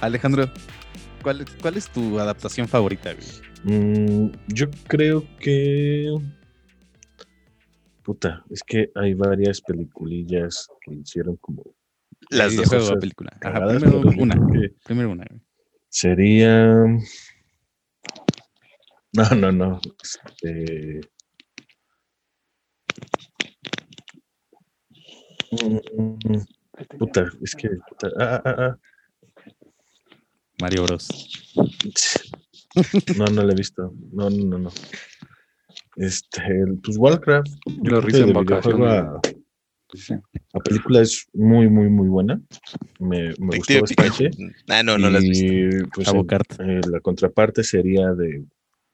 Alejandro, ¿cuál, ¿cuál es tu adaptación favorita? Mm, yo creo que. Puta, es que hay varias peliculillas que hicieron como. Las dos película. Ajá, cagadas, primero una. Primero una. Sería. No, no, no. Este... Mm, Puta, es que. puta, ah, ah, ah. Mario Bros. No, no la he visto. No, no, no, no. Este, el- pues Warcraft. yo La risa en a-. La película es muy, muy, muy buena. Me, me gustó bastante. Pikachu. Ah, no, no las has visto. Y, pues, en- eh, la contraparte sería de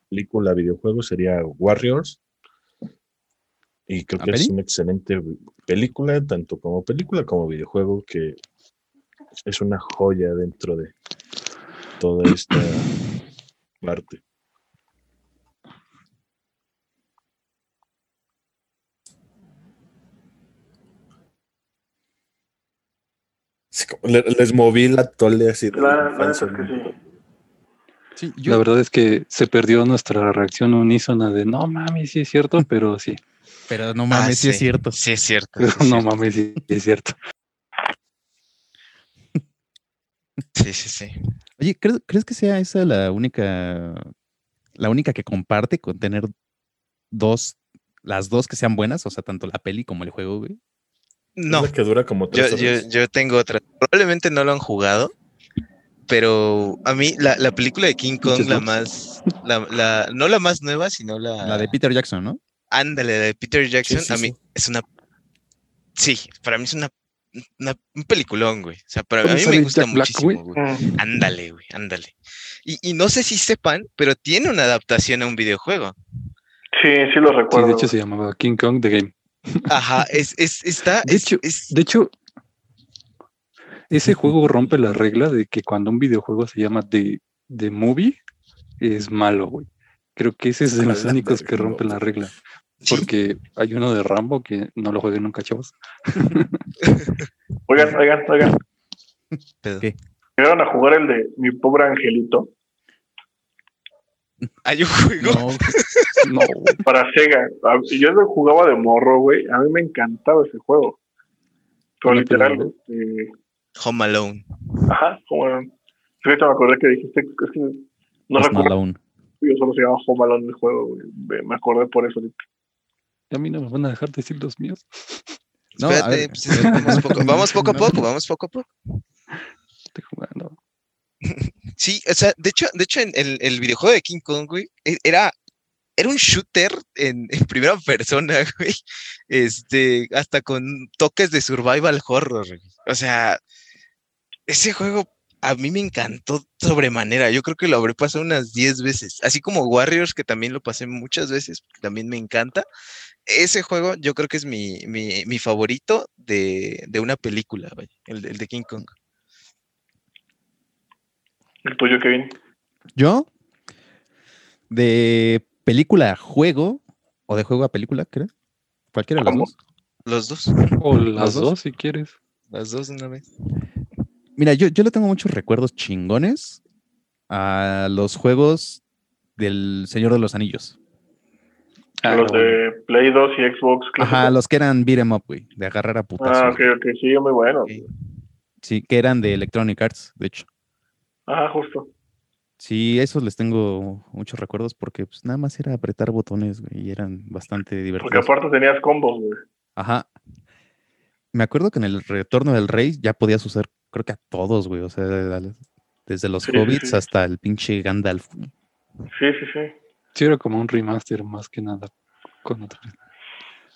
película, videojuego, sería Warriors. Y creo ¿La que es una excelente película, tanto como película como videojuego, que es una joya dentro de toda esta parte. Les moví la tole así. de La, la es que sí. La verdad es que se perdió nuestra reacción unísona de no mames, sí es cierto, pero sí. pero no Ah, mames, sí es cierto. Sí, es cierto. Pero sí es no cierto. mames, sí es cierto. Sí, sí, sí. Oye, ¿crees, crees que sea esa la única, la única que comparte con tener dos, las dos que sean buenas? O sea, tanto la peli como el juego, güey. Es No, la que dura como yo, tres yo, horas. yo tengo otra. Probablemente no lo han jugado, pero a mí la, la película de King Kong, la más, la, la- no la más nueva, sino la, La de Peter Jackson, ¿no? Ándale, la de Peter Jackson, sí, a mí sí. es una. Sí, para mí es una, una- un peliculón, güey. O sea, para a ¿Cómo mí me gusta Jack Black, güey? muchísimo. Ándale, güey, ándale. Y, y no sé si sepan, pero tiene una adaptación a un videojuego. Sí, sí lo Sí, recuerdo. de hecho se llamaba King Kong The Game. Ajá, es, es, está. De es- hecho- es- De hecho, ese juego rompe la regla de que cuando un videojuego se llama The, The Movie, es malo, güey. Creo que ese es de A los únicos que rompen la regla. Sí. Porque hay uno de Rambo que no lo jueguen nunca, chavos. Oigan, oigan, oigan. ¿Qué? Llegaron a jugar el de Mi Pobre Angelito Hay un juego. No, No, para Sega. Yo lo jugaba de morro, güey. A mí me encantaba ese juego. Pero literal, película. este, Home Alone. ajá, como. Ahorita me acordé que dijiste, es que no recuerdo, Malone. yo solo se llama Home Alone el juego, güey. Me- Me acordé por eso ahorita. A mí no me van a dejar decir los míos. No, Espérate, pues, es- vamos, poco, vamos poco a poco, vamos poco a poco. Estoy jugando. Sí, o sea, de hecho, de hecho, en el, el videojuego de King Kong, güey, e- era, era un shooter en, en primera persona, güey. Este, hasta con toques de survival horror. güey. O sea, ese juego a mí me encantó sobremanera. Yo creo que lo habré pasado unas 10 veces. Así como Warriors, que también lo pasé muchas veces, porque también me encanta. Ese juego yo creo que es mi, mi, mi favorito de, de una película, el, de- el de King Kong. El tuyo, Kevin. Yo, de película a juego, o de juego a película, creo. Cualquiera de las dos. Los dos, O las dos? dos, si quieres. las dos de una vez. Mira, yo, yo le tengo muchos recuerdos chingones a los juegos del Señor de los Anillos. Ah, los bueno. de Play 2 y Xbox. Ajá, los que eran beat 'em up, güey, de agarrar a putazos. Ah, ok, ok, sí, muy bueno. Sí, que eran de Electronic Arts, de hecho. Ajá, justo. Sí, esos les tengo muchos recuerdos porque pues nada más era apretar botones, güey, y eran bastante Porque divertidos. aparte tenías combos, güey. Ajá. Me acuerdo que en el Retorno del Rey ya podías usar, creo que a todos, güey, o sea, desde los Sí, sí, hobbits sí. hasta el pinche Gandalf. güey. Sí, sí, sí. Sí, era como un remaster más que nada. Con otra.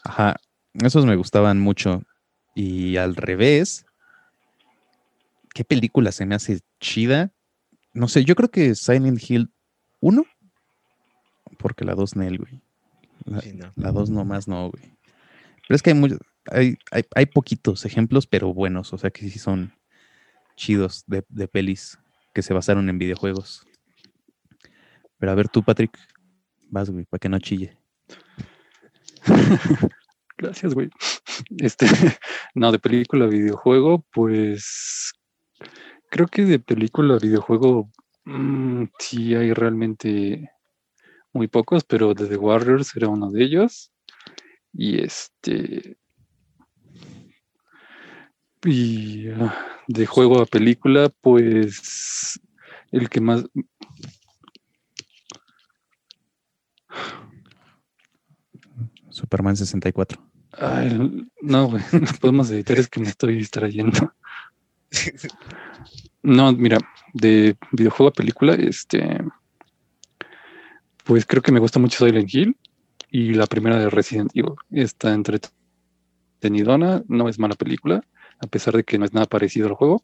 Ajá, esos me gustaban mucho. Y al revés, ¿qué película se me hace chida? No sé, yo creo que Silent Hill 1, porque la 2 Nel, güey. La, Sí, no. la 2 nomás no, güey. Pero es que hay, muy- hay, hay, hay poquitos ejemplos, pero buenos, o sea que sí son chidos de, de pelis que se basaron en videojuegos. Pero a ver tú, Patrick, vas, güey, para que no chille. Gracias, güey. Este, no, de película a videojuego, pues creo que de película, videojuego, mm, sí hay realmente muy pocos, pero de The Warriors era uno de ellos. Y este. Y ah, de juego a película, pues el que más. Superman 64. Ay, no, güey, no podemos editar, es que me estoy distrayendo. No, mira, de videojuego a película, este. Pues creo que me gusta mucho Silent Hill y la primera de Resident Evil. Está entretenidona, no es mala película, a pesar de que no es nada parecido al juego.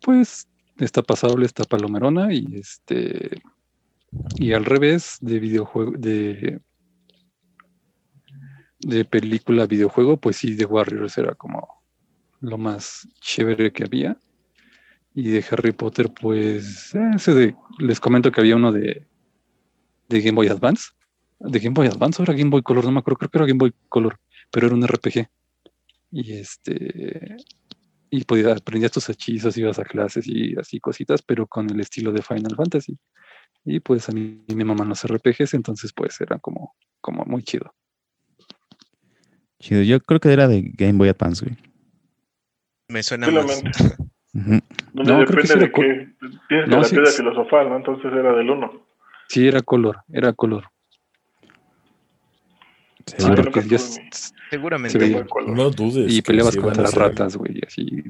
Pues está pasable, está palomerona y este. Y al revés, de videojuego, de de película videojuego, pues sí, The Warriors era como lo más chévere que había. Y de Harry Potter, pues eh, ese de, les comento que había uno de, de Game Boy Advance. De Game Boy Advance era Game Boy Color, no me acuerdo, creo que era Game Boy Color, pero era un RPG. Y este y podía aprendías tus hechizos, ibas a clases y así cositas, pero con el estilo de Final Fantasy. Y pues a mí me maman los RPGs, entonces pues era como, como muy chido. Chido, yo creo que era de Game Boy Advance, güey. Me suena más. No, No, creo que depende de qué. Tienes No, la sí, piedra sí. filosofal, ¿no? Entonces era del 1. Sí, era color, era color. Sí, Seguro. Ah, mi- s- Seguramente. No dudes. y que peleabas contra las ratas, güey, y así.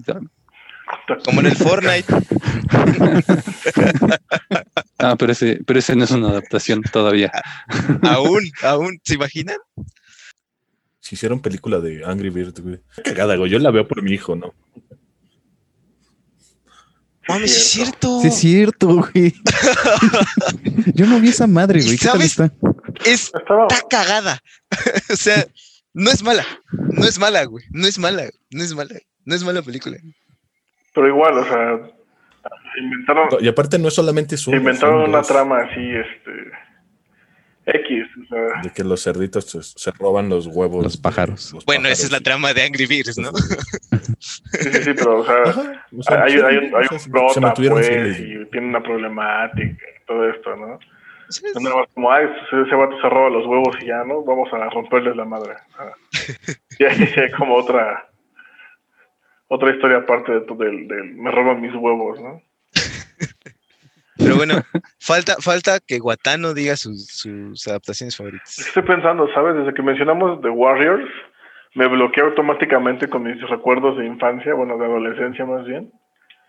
Como en el Fortnite. Ah, pero ese, pero ese no es una adaptación todavía. aún, aún, ¿se imaginan? Si hicieron película de Angry Birds, güey. Cagada, güey. Yo la veo por mi hijo, ¿no? Mames, sí es cierto. Sí, es cierto, güey. Yo no vi esa madre, ¿Y güey. ¿Qué tal sabes? está? Es Estaba, está cagada. o sea, no es mala. No es mala, güey. No es mala. No es mala. No es mala película. pero igual, o sea, inventaron, Y aparte no es solamente su. inventaron una trama así, este, X, o sea, De que los cerditos se, se roban los huevos. Los pájaros. los Bueno, esa es la trama de Angry Birds, ¿no? sí, sí, sí, pero, o sea, y- Ajá, o sea, hay, sí, hay un, hay un se prota, pues, y tiene una problemática y todo esto, ¿no? Sí, No más como, ay, ese, ese vato se roba los huevos y ya, ¿no? Vamos a romperles la madre. Ah. Y ahí hay como otra otra historia aparte de, tu- del, del me roban mis huevos, ¿no? Pero bueno, falta, falta que Guatano diga sus, sus adaptaciones favoritas. Estoy pensando, ¿sabes? Desde que mencionamos The Warriors, me bloqueé automáticamente con mis recuerdos de infancia, bueno, de adolescencia más bien.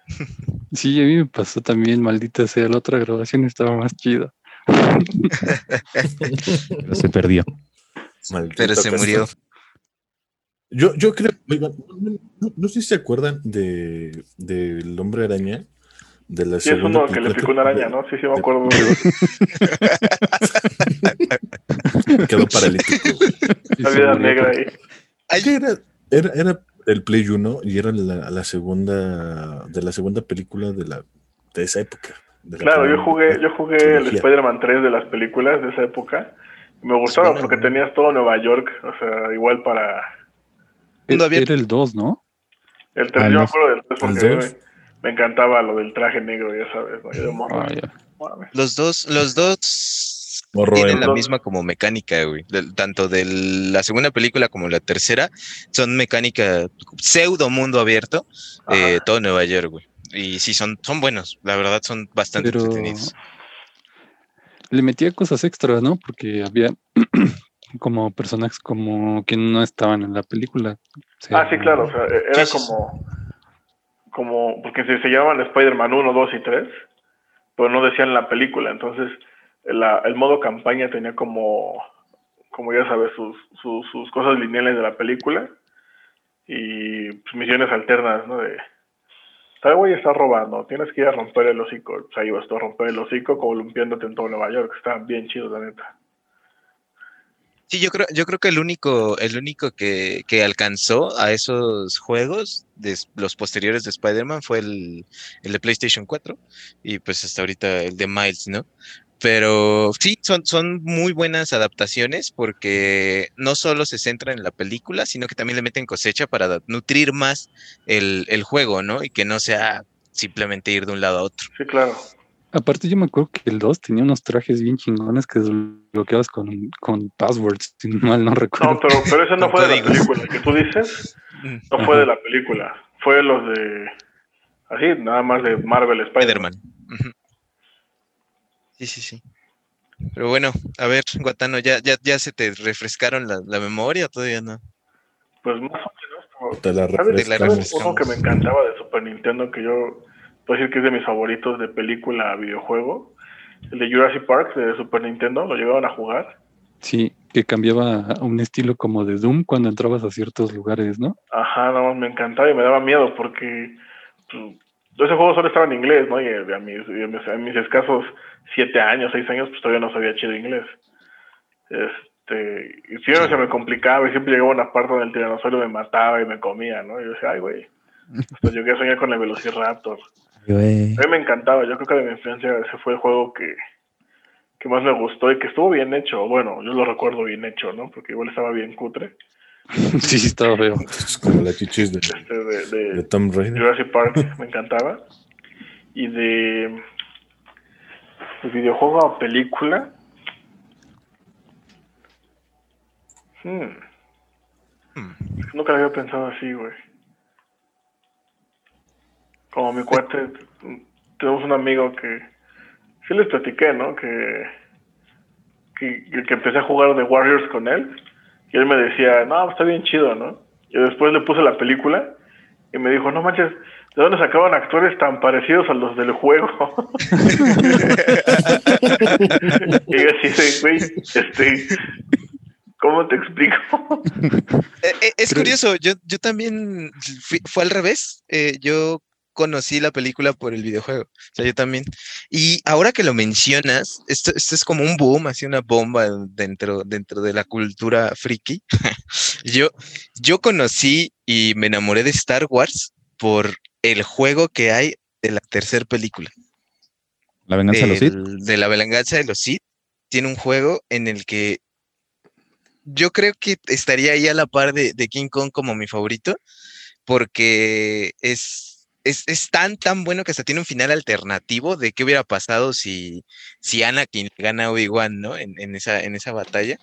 Sí, a mí me pasó también, maldita sea, la otra grabación estaba más chida. Pero se perdió. Maldito Pero se murió. Yo, yo creo, oigan, no, no- no sé si se acuerdan de del hombre araña. De la Sí, es uno que le picó una araña, ¿no? Sí, sí, me acuerdo. Quedó paralítico. La vida negra ahí. Ay, era, era, era el Play 1 y era la, la segunda de la segunda película de la de esa época. de la Claro, yo jugué, yo jugué el. Spider-Man 3 de las películas de esa época. Me gustaba Suena, porque tenías todo Nueva York, o sea, igual para Era el 2, ¿no? el 3. Ah, yo me acuerdo del 3 ¿El porque? Me, encantaba lo del traje negro, ya sabes, ¿no? Yo de morro, Ah, ya. Los dos, los dos Morro tienen en- la misma como mecánica, güey. Del- tanto de la segunda película como la tercera son mecánica pseudo mundo abierto, eh, todo Nueva York, güey. Y sí, son, son buenos, la verdad son bastante Pero entretenidos. le metía cosas extras, ¿no? Porque había como personajes como que no estaban en la película. O sea, Ah, sí, claro, o sea, e- era como, como, porque se, se llamaban Spider-Man 1, 2 y 3, pero no decían la película, entonces el modo campaña tenía como, como ya sabes, sus, sus, sus cosas lineales de la película y pues, misiones alternas, ¿no? De, tal güey está robando, tienes que ir a romper el hocico, pues ahí vas tú a romper el hocico columpiándote en todo Nueva York, está bien chido, la neta. Sí, yo creo, yo creo que el único, el único que, que alcanzó a esos juegos de los posteriores de Spider-Man fue el, el de PlayStation 4 y pues hasta ahorita el de Miles, ¿no? Pero sí, son, son muy buenas adaptaciones porque no solo se centran en la película, sino que también le meten cosecha para nutrir más el, el juego, ¿no? Y que no sea simplemente ir de un lado a otro. Sí, claro. Aparte, yo me acuerdo que el 2 tenía unos trajes bien chingones que desbloqueabas con, con passwords, si mal no recuerdo. No, pero, pero ese no fue de la película. El que tú dices Mm, no fue de la película. Fue los de. Así, nada más de Marvel Spider-Man. Sí, sí, sí. Pero bueno, a ver, Guatano, ¿ya, ya, ya se te refrescaron la, la memoria o todavía no? Pues más o menos. como- Te la ¿Sabes? Te la refrescamos. ¿Sabes uno que me encantaba de Super Nintendo? Que yo puedo decir que es de mis favoritos de película a videojuego. El de Jurassic Park de Super Nintendo. ¿Lo llegaban a jugar? Sí, que cambiaba a un estilo como de Doom cuando entrabas a ciertos lugares, ¿no? Ajá, más me encantaba y me daba miedo porque pues, ese juego solo estaba en inglés, ¿no? Y a mis, y a mis, a mis escasos siete años, seis años, pues todavía no sabía chido inglés. Este, y siempre Sí. se me complicaba y siempre llegaba una parte donde el tiranosaurio me mataba y me comía, ¿no? Y yo decía, ay, güey. Hasta llegué a soñar con el Velociraptor. Güey. A mí me encantaba, yo creo que de mi infancia ese fue el juego que, que más me gustó y que estuvo bien hecho. Bueno, yo lo recuerdo bien hecho, ¿no? Porque igual estaba bien cutre. sí, sí, estaba feo. Es como la chichis de, Este, de, de- de Tom Raider. Jurassic Park me encantaba. Y de, de videojuego a película. Hmm, Hmm. Nunca lo había pensado así, güey. Como mi cuate, tenemos un amigo que sí les platiqué, ¿no? Que, que, que empecé a jugar de Warriors con él. Y él me decía, no, está bien chido, ¿no? Y después le puse la película y me dijo, no manches, ¿de dónde sacaban actores tan parecidos a los del juego? y yo así de, güey, este, ¿cómo te explico? Eh, eh, es curioso, yo, yo también fui- fue al revés. eh, yo conocí la película por el videojuego. O sea, yo también. Y ahora que lo mencionas, esto, esto es como un boom, así una bomba dentro, dentro de la cultura friki. yo, yo conocí y me enamoré de Star Wars por el juego que hay de la tercera película. La venganza de los Sith. de la venganza de los Sith, tiene un juego en el que yo creo que estaría ahí a la par de, de King Kong como mi favorito, porque es, es, es tan, tan bueno que hasta tiene un final alternativo de qué hubiera pasado si, si Anakin le gana a Obi-Wan, ¿no? En, en esa, en esa batalla.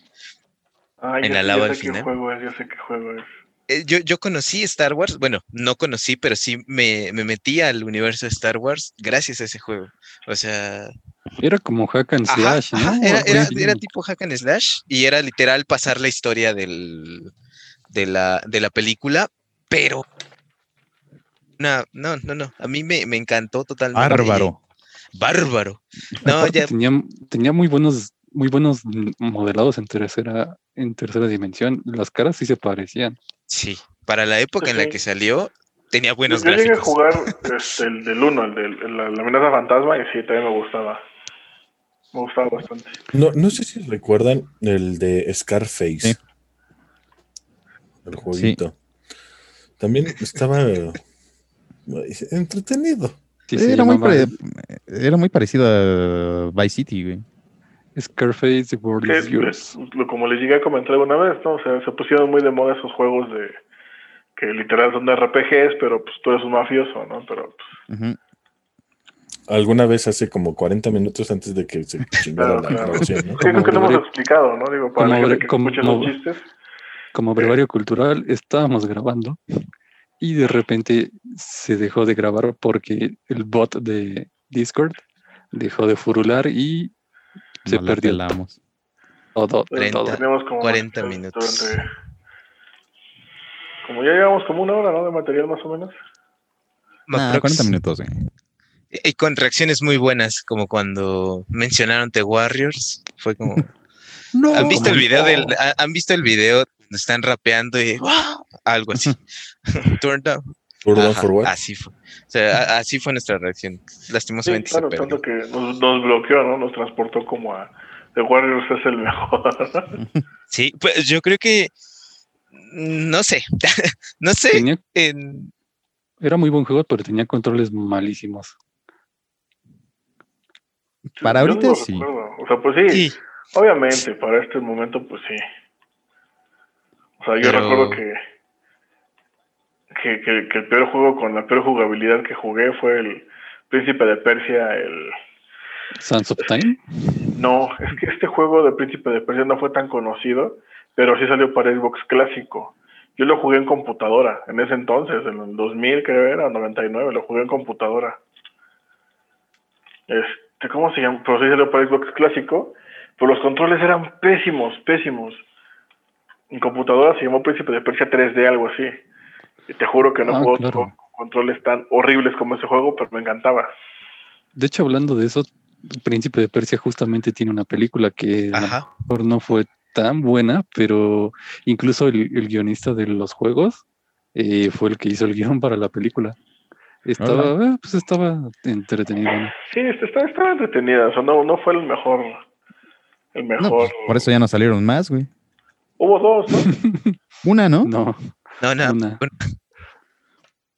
En la lava al sé final. qué juego es, ya sé qué juego es. Eh, yo, yo conocí Star Wars, bueno, no conocí, pero sí me, me metí al universo de Star Wars gracias a ese juego. O sea, Era como hack and Ajá, slash, ajá, ¿no? Era, era- era tipo hack and slash y era literal pasar la historia del, de, la, de la película, pero no, no, no, no, a mí me, me encantó totalmente. Bárbaro. Bárbaro. No, ya, tenía, tenía muy buenos, muy buenos modelados en tercera, en tercera dimensión. Las caras sí se parecían. sí, para la época en la que salió, tenía Yo, buenos yo llegué a jugar este, el del 1, el de la, la amenaza fantasma, y sí, también me gustaba. Me gustaba bastante. No, no sé si recuerdan el de Scarface. Sí. El jueguito. También estaba entretenido. Sí, era, muy pare- era muy parecido a Vice City, güey. Scarface World como les llegué a comentar alguna vez, ¿no? O sea, se pusieron muy de moda esos juegos de que literal son de RPGs, pero pues tú eres un mafioso, ¿no? Pero pues. Alguna vez hace como 40 minutos antes de que se chingara Claro, la claro. grabación, ¿no? sí, creo que no brevario- hemos explicado, ¿no? Digo, para como que como- los chistes. Como brevario cultural estábamos grabando y de repente se dejó de grabar porque el bot de Discord dejó de furular y se No la perdió todo. Pues, todo. teníamos como 40 durante- minutos. como ya llevamos como una hora, ¿no? De material más o menos. Nah, Aprox- 40 minutos, güey. Y con reacciones muy buenas, como cuando mencionaron The Warriors, fue como... No. ¿Han visto el video del, ha- han visto el video donde están rapeando y ¡wow! algo así? Turned down Ajá, for what? Así fue. O sea, a- así fue nuestra reacción. Sí, Lastimosamente claro, se perdió. tanto que nos, nos bloqueó, ¿no? Nos transportó como a The Warriors es el mejor. Sí, pues yo creo que no sé, no sé. Tenía- en- era muy buen juego, pero tenía controles malísimos. Para Yo no ahorita lo sí. recuerdo. O sea, pues sí, sí, obviamente, para este momento, pues sí. O sea, yo Pero- recuerdo que, que, que- que el peor juego con la peor jugabilidad que jugué fue el Príncipe de Persia, el... Sands of Time. No, es que este juego de Príncipe de Persia no fue tan conocido, pero sí salió para Xbox clásico. Yo lo jugué en computadora, en ese entonces, en el 2000 creo era, 99, lo jugué en computadora. Este, ¿cómo se llama? Pero sí salió para Xbox clásico, pero los controles eran pésimos, pésimos. En computadora se llamó Príncipe de Persia 3D, algo así. Y te juro que no Ah, juego claro. con controles tan horribles como ese juego, pero me encantaba. De hecho, hablando de eso, Príncipe de Persia justamente tiene una película que a lo Ajá. mejor no fue tan buena, pero incluso el, el guionista de los juegos eh, fue el que hizo el guion para la película. Estaba, eh, pues estaba entretenido. ¿no? Sí, este, estaba, estaba entretenida, o sea, no, no fue el mejor. El No, mejor. pues, por eso ya no salieron más, güey. Hubo dos, ¿no? Una, ¿no? No, No, no. una. bueno,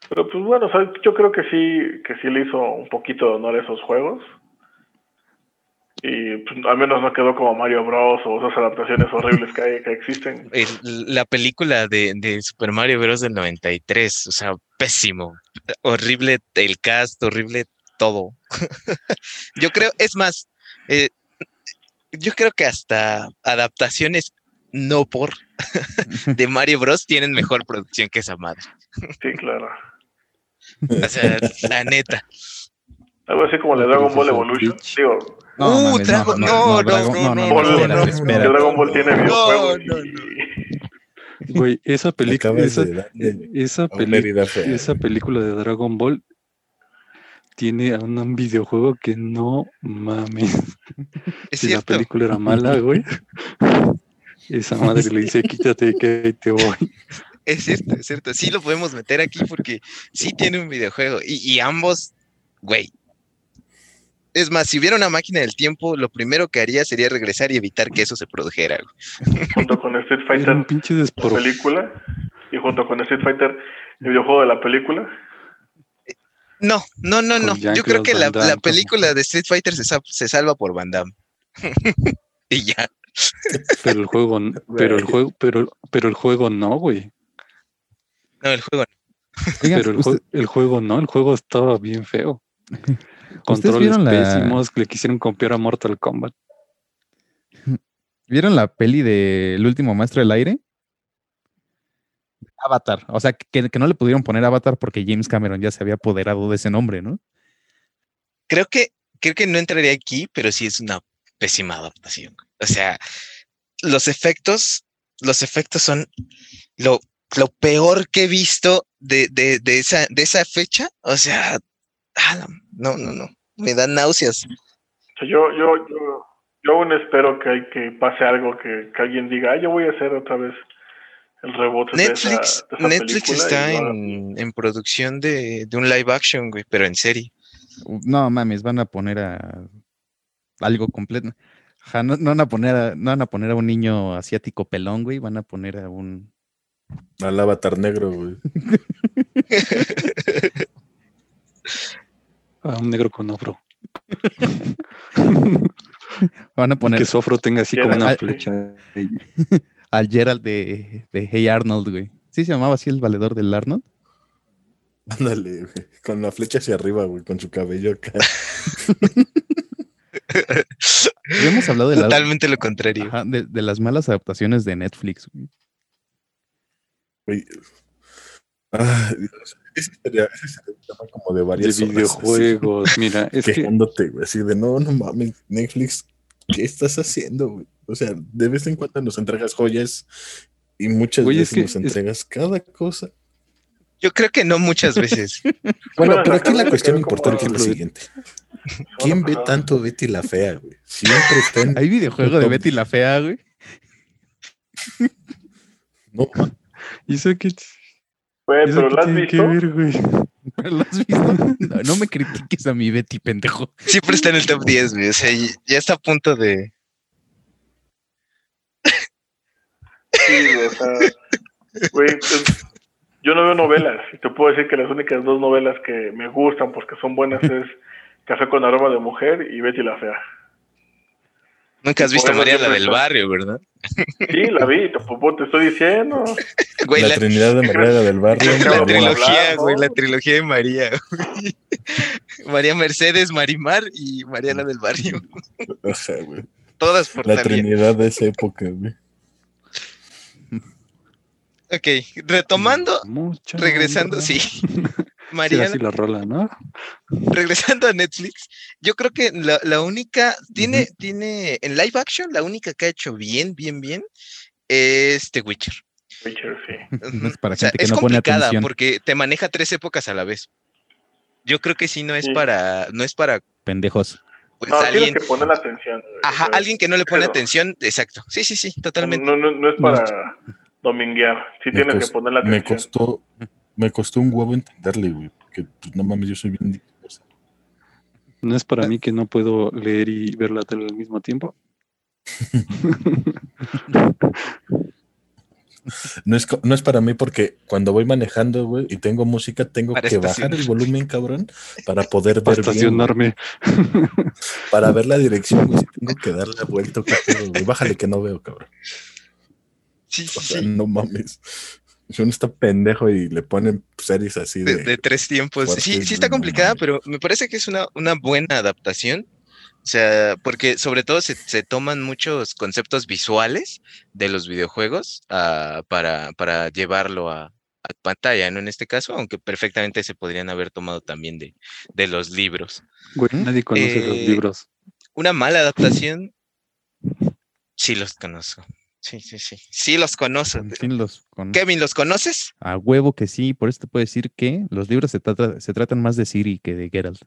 Pero pues bueno, o sea, yo creo que sí, que sí le hizo un poquito de honor a esos juegos. Y pues, al menos no quedó como Mario Bros. o esas adaptaciones horribles que, hay, que existen. la película de, de Super Mario Bros. del 93, o sea, pésimo. Horrible el cast, horrible todo. yo creo, es más, eh, yo creo que hasta adaptaciones no por de Mario Bros. tienen mejor producción que esa madre. Sí, claro. O sea, la neta. Algo así como La Dragon Ball Evolution. Digo, No, Uh, mames, Dragon- no, no, Dragon- no. Dragon Ball tiene videojuegos. Güey, esa película, esa, esa, esa película de Dragon Ball tiene a un, un videojuego que no mames. Es Si la película era mala, güey. Esa madre le dice, quítate que ahí te voy. Es cierto, es cierto. Sí lo podemos meter aquí porque sí tiene un videojuego. Y, y ambos, güey. Es más, si hubiera una máquina del tiempo, lo primero que haría sería regresar y evitar que eso se produjera. güey. junto con Street Fighter, un pinche la película. Y junto con Street Fighter, el videojuego de la película. No, no, no, no. Yo creo que la, la película de Street Fighter se, se salva por Van Damme. y ya. Pero el juego, pero el juego, pero, pero el juego no, güey. No, el juego. no. Oigan, Pero el, usted- jue- el juego no, el juego estaba bien feo. Controles vieron la- pésimos, le quisieron copiar a Mortal Kombat. ¿Vieron la peli de El último maestro del aire? Avatar. O sea, que, que no le pudieron poner Avatar porque James Cameron ya se había apoderado de ese nombre, ¿no? Creo que, creo que no entraría aquí, pero sí es una pésima adaptación. O sea, los efectos, los efectos son lo, lo peor que he visto de, de, de esa, de esa fecha. O sea, ah, no, no, no. Me dan náuseas. Yo, yo, yo, yo aún espero que, hay, que pase algo que, que alguien diga, ah, yo voy a hacer otra vez el reboot de esa, Netflix, de esa Netflix película está y en, en producción de, de un live action, güey, pero en serie. No mames, van a poner a algo completo. Ja, no, no van a poner a, no van a poner a un niño asiático pelón, güey, van a poner a un Al avatar negro, güey. A un negro con afro. van a poner que su tenga así como Geralt, una flecha. al Gerald de, de Hey Arnold, güey. ¿Sí se llamaba así el valedor del Arnold? Ándale, güey. Con la flecha hacia arriba, güey, con su cabello acá. Hemos hablado de, la- Totalmente lo contrario. ajá, de, de las malas adaptaciones de Netflix, güey. Ah, ese sería, ese sería un tema como de videojuegos. Mira, es así, que quejándote, güey, así de no, no mames, Netflix, ¿qué estás haciendo, güey? O sea, de vez en cuando nos entregas joyas y muchas Güey, es veces que nos es- entregas cada cosa. Yo creo que no muchas veces. Bueno, pero aquí la cuestión importante es la siguiente. ¿Quién ve tanto Betty la Fea, güey? Siempre está en... Hay videojuego de Betty la Fea, güey. No, ¿y eso qué, Güey, pero ¿lo has visto? ver, güey? ¿Pero ¿Lo has visto? No, no me critiques a mi Betty, pendejo. Siempre está en el top 10, güey. O sea, ya está a punto de. Sí, güey, o sea, güey, pues, yo no veo novelas. Y te puedo decir que las únicas dos novelas que me gustan porque son buenas es Café con aroma de mujer y Betty la fea. Nunca has visto eso María la del barrio, ¿verdad? Sí, la vi, te, pues, estoy diciendo. Güey, la, la, Trinidad de María del Barrio. La trilogía, ¿no? güey, la trilogía de María. güey. María Mercedes, Marimar y María la del barrio. Ajá, güey. Todas por La Talía. Trinidad de esa época, güey. Ok, retomando, Mucha regresando, sí. Sí, Mariana, así la rola, ¿no? regresando a Netflix, yo creo que la, la única, tiene, tiene, en live action, la única que ha hecho bien, bien, bien, es The Witcher. Witcher, sí. Es para O sea, gente que es no pone complicada atención. porque te maneja tres épocas a la vez. Yo creo que sí no es Sí. para, no es para Pendejos. pues, No, tienes alguien, que poner la atención. ajá, alguien que no le pone pero- atención, exacto. Sí, sí, sí, totalmente. No, no, no es para dominguear. Sí Me tienes que poner la Me atención. costó, me costó un huevo entenderle, güey. Que pues, no mames, yo soy bien disperso. No es para mí que no puedo leer y ver la tele al mismo tiempo. No es, no es para mí porque cuando voy manejando, güey, y tengo música, tengo Para que bajar el volumen, cabrón, para poder Para ver bien, estacionarme. Para ver la dirección, güey, sí tengo que dar la vuelta. Bájale que no veo, cabrón. Sí, sí, O sea, sí. no mames. Si uno está pendejo y le ponen series así De, de... de tres tiempos. Sí, fuertes, sí está complicada, pero me parece que es una, una buena adaptación. O sea, porque sobre todo se, se toman muchos conceptos visuales de los videojuegos ah, para, para llevarlo a, a pantalla, ¿no? En este caso, aunque perfectamente se podrían haber tomado también de, de los libros. Güey, nadie conoce los Eh, libros. Una mala adaptación, sí los conozco. Sí, sí, sí. Sí los conozco. Sí, los con- Kevin, ¿los conoces? A huevo que sí, por eso te puedo decir que los libros se, trata- se tratan más de Siri que de Geralt.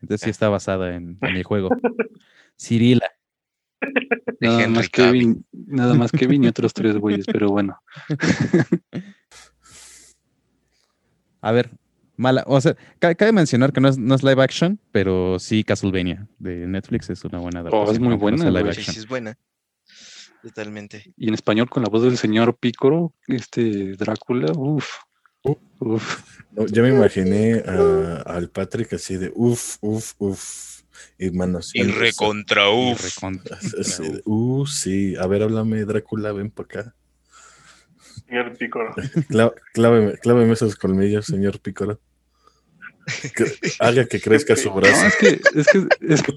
Entonces sí está basada en, en el juego. Cirila. Nada más. Kevin, nada más Kevin y otros tres güeyes, pero bueno. A ver, mala. O sea, ca- cabe mencionar que no es, no es live action, pero sí Castlevania de Netflix es una buena adaptación. Oh, es muy no buena, live action. sí, es buena. Totalmente. Y en español con la voz del señor Pícoro, este Drácula, uff. Uf. No, ya me imaginé a- al Patrick así de uf, uf, uf. Y manos. Y recontra Y uf. recontra. Así de, uh, sí. A ver, háblame, Drácula, ven por acá. Señor Pícoro. Clá- Cláveme, cláveme esos colmillos, señor Pícoro. Que- haga que crezca su No, brazo. es que, es que, es que,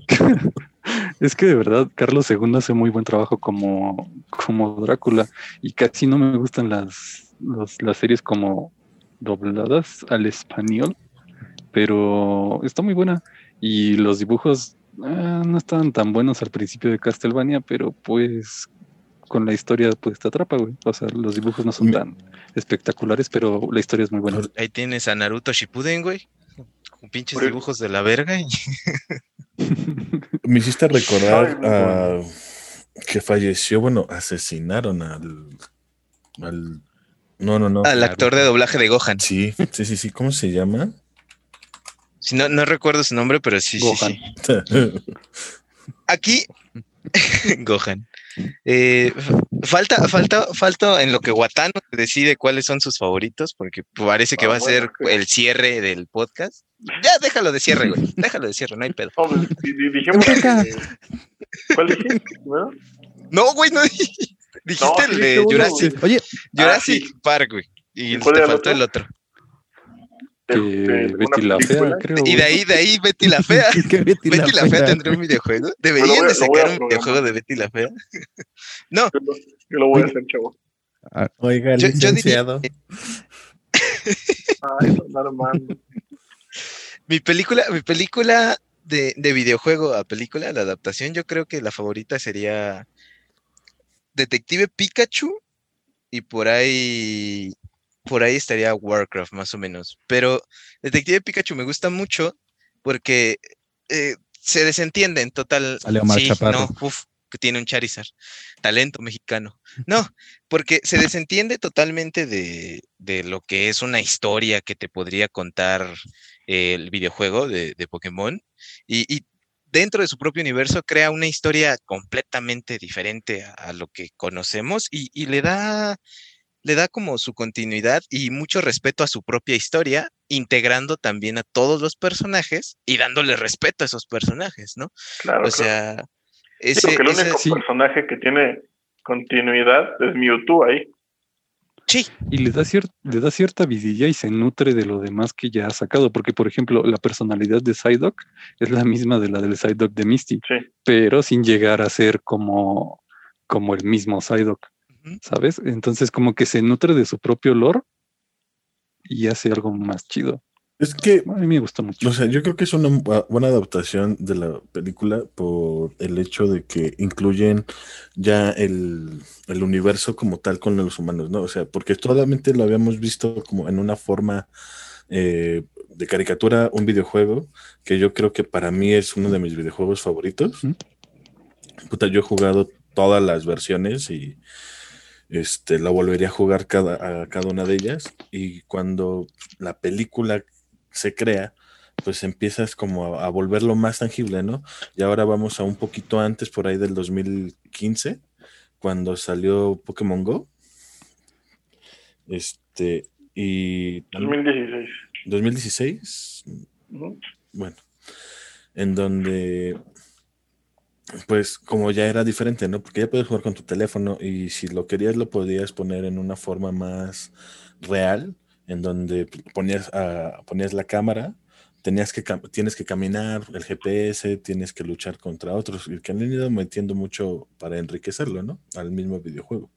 es que de verdad Carlos II hace muy buen trabajo como, como Drácula y casi no me gustan las, los- las series como dobladas al español, pero está muy buena y los dibujos ah, no estaban tan buenos al principio de Castlevania, pero pues con la historia pues te atrapa, güey. O sea, los dibujos no son tan espectaculares, pero la historia es muy buena. Ahí tienes a Naruto Shippuden, güey. Con pinches dibujos de la verga. y- Me hiciste recordar que falleció, bueno, asesinaron al, al no, no, no. Al actor de doblaje de Gohan. Sí, sí, sí, sí. ¿Cómo se llama? Si no, no recuerdo su nombre, pero sí, sí, Gohan. sí. Aquí, Gohan. Eh, falta, falta, falta en lo que Watano decide cuáles son sus favoritos, porque parece que Ah, va a ser el cierre del podcast. Ya, déjalo de cierre, güey. Déjalo de cierre, no hay pedo. No, pues, di- di- dijimos ¿Cuál dijiste? ¿No? No, güey, no dijiste No, el de Jurassic, Oye, Jurassic sí. Park, güey. Y ¿Y cuál te faltó otro? el otro. Que de- de Betty la Fea, creo. Y de ahí, de ahí, Betty la Fea. Betty, Betty la Fea tendría un videojuego. Deberían de sacar un videojuego de Betty la Fea. No, Yo lo, yo lo voy a hacer, chavo. Oiga, Yo- yo diría- licenciado. Ay, no, mi película, mi película de, de videojuego a película, la adaptación, yo creo que la favorita sería Detective Pikachu y por ahí, por ahí estaría Warcraft más o menos. Pero Detective Pikachu me gusta mucho porque eh, se desentiende en total. Sale Omar sí, Chaparro. no, uf, que tiene un Charizard, talento mexicano. No, porque se desentiende totalmente de, de lo que es una historia que te podría contar el videojuego de, de Pokémon y, y dentro de su propio universo crea una historia completamente diferente a, a lo que conocemos y, y le da le da como su continuidad y mucho respeto a su propia historia, integrando también a todos los personajes y dándole respeto a esos personajes, ¿no? Claro, O sea, Ese, Digo que el ese- único sí. personaje que tiene continuidad es Mewtwo ahí. sí, Y le da, cier- le da cierta vidilla y se nutre de lo demás que ya ha sacado. Porque, por ejemplo, la personalidad de Psyduck es la misma de la del Psyduck de Misty, Sí. pero sin llegar a ser como, como el mismo Psyduck. ¿Sabes? Entonces, como que se nutre de su propio lore y hace algo más chido. Es que A mí me gustó mucho. O sea, yo creo que es una bu- buena adaptación de la película por el hecho de que incluyen ya el, el universo como tal con los humanos, ¿no? O sea, porque solamente lo habíamos visto como en una forma eh, de caricatura, un videojuego, que yo creo que para mí es uno de mis videojuegos favoritos. Puta, yo he jugado todas las versiones y este, la volvería a jugar cada, a cada una de ellas. Y cuando la película se crea, pues empiezas como a, a volverlo más tangible, ¿no? Y ahora vamos a un poquito antes, por ahí del 2015, cuando salió Pokémon Go. Este, y 2016. 2016, Ujú. bueno, en donde, pues como ya era diferente, ¿no? Porque ya puedes jugar con tu teléfono y si lo querías lo podías poner en una forma más real, en donde ponías, ah, ponías la cámara, tenías que, tienes que caminar, el GPS, tienes que luchar contra otros, y que han ido metiendo mucho para enriquecerlo, ¿no? Al mismo videojuego.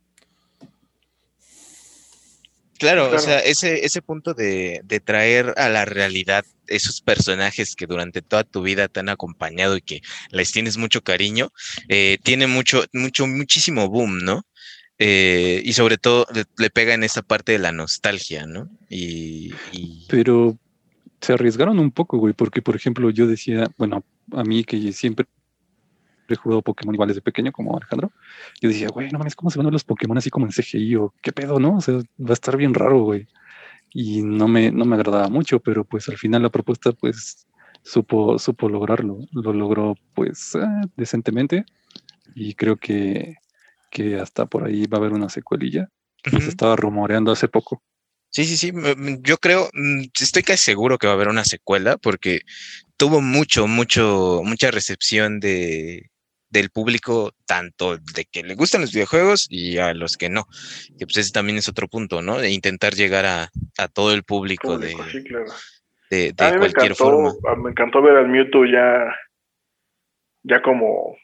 Claro, o sea, ese, ese punto de, de traer a la realidad esos personajes que durante toda tu vida te han acompañado y que les tienes mucho cariño, eh, tiene mucho, mucho, muchísimo boom, ¿no? Eh, y sobre todo le, le pega en esa parte de la nostalgia, ¿no? Y, y- Pero se arriesgaron un poco, güey, porque, por ejemplo, yo decía, bueno, a mí que siempre he jugado Pokémon igual desde pequeño, como Alejandro, yo decía, güey, no mames, ¿cómo se van a ver los Pokémon así como en CGI o qué pedo, no? O sea, va a estar bien raro, güey. Y no me, no me agradaba mucho, pero pues al final la propuesta, pues, supo, supo lograrlo. Lo logró, pues, eh, decentemente. Y creo que, que hasta por ahí va a haber una secuelilla. que. Se estaba rumoreando hace poco. Sí, sí, sí. Yo creo, mm, estoy casi seguro que va a haber una secuela porque tuvo mucho, mucho, mucha recepción de, del público, tanto de que le gustan los videojuegos y a los que no. Que pues ese también es otro punto, ¿no? De intentar llegar a, a todo el público, Público, de, sí, claro. de, A de me cualquier encantó, forma. ah, me encantó ver al Mewtwo ya, ya como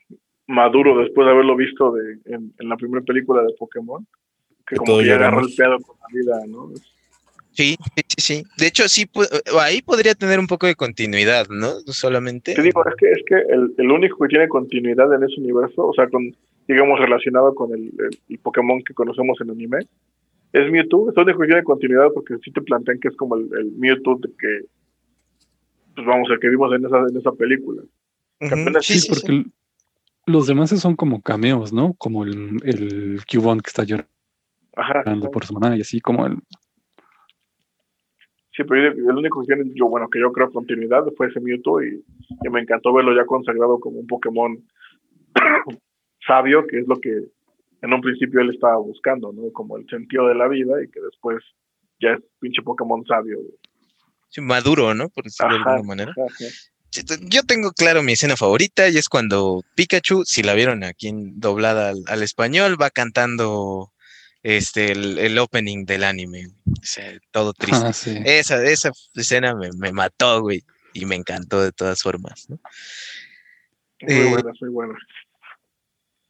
maduro después de haberlo visto de, en, en la primera película de Pokémon. Que Que como que ya agarró el pedo con la vida, ¿no? Sí, sí, sí. De hecho, sí, pu- ahí podría tener un poco de continuidad, ¿no? Solamente. Te digo, es que, es que el, el único que tiene continuidad en ese universo, o sea, con, digamos, relacionado con el, el- el Pokémon que conocemos en anime, es Mewtwo. Es el único que tiene continuidad porque sí te plantean que es como el, el Mewtwo de que, pues vamos, el que vimos en esa, en esa película. Sí, porque sí. los demás son como cameos, ¿no? Como el, el Cubone que está llorando Ajá. por su mamá y así como el... Sí, pero yo el único que tiene, yo, bueno, que yo creo continuidad fue ese Mewtwo y, y me encantó verlo ya consagrado como un Pokémon sabio, que es lo que en un principio él estaba buscando, ¿no? Como el sentido de la vida y que después ya es pinche Pokémon sabio. Sí, maduro, ¿no? Por decirlo de alguna manera. ajá, Yo tengo claro mi escena favorita y es cuando Pikachu, si la vieron aquí en doblada al, al español, va cantando este el, el opening del anime. O sea, todo triste. Ah, sí. Esa, esa escena me, me mató, güey. Y me encantó de todas formas, ¿no? Muy Eh, buena, muy buena.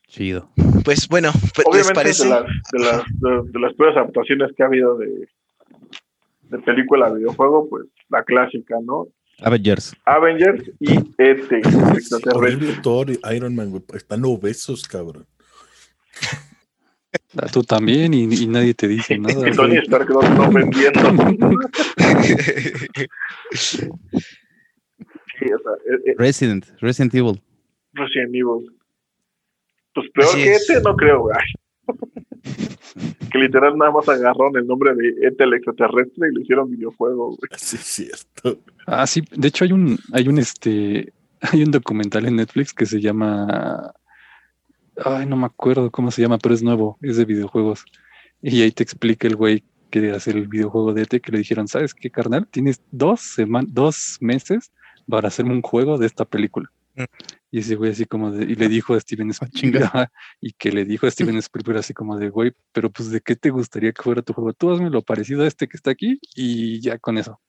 Chido. Pues bueno, pues, ¿les Obviamente parece? de las, de, las, de, de las peores adaptaciones que ha habido de, de película a videojuego, pues la clásica, ¿no? Avengers. Avengers y ET. Horrible Thor y Iron Man, güey. Están obesos, cabrón. Ah, Tú también y, y nadie te dice nada. Y Tony. Stark no, no vendiendo. Sí, o sea, eh, Resident. Resident Evil. Resident Evil. Pues peor Así que es. No creo, güey. que literal nada más agarraron el nombre de ET el extraterrestre y le hicieron videojuego, güey. Sí, es cierto. Ah, sí. De hecho hay un, hay un este, hay un documental en Netflix que se llama, ay, no me acuerdo cómo se llama, pero es nuevo, es de videojuegos. Y ahí te explica el güey que hace el videojuego de ET que le dijeron, ¿sabes qué, carnal? Tienes dos semanas, dos meses para hacerme un juego de esta película. Mm. Y ese güey así como de, y le dijo a Steven Ah, Spielberg, ajá, y que le dijo a Steven Spielberg así como de, güey, pero pues de qué te gustaría que fuera tu juego, tú hazme lo parecido a este que está aquí y ya con eso,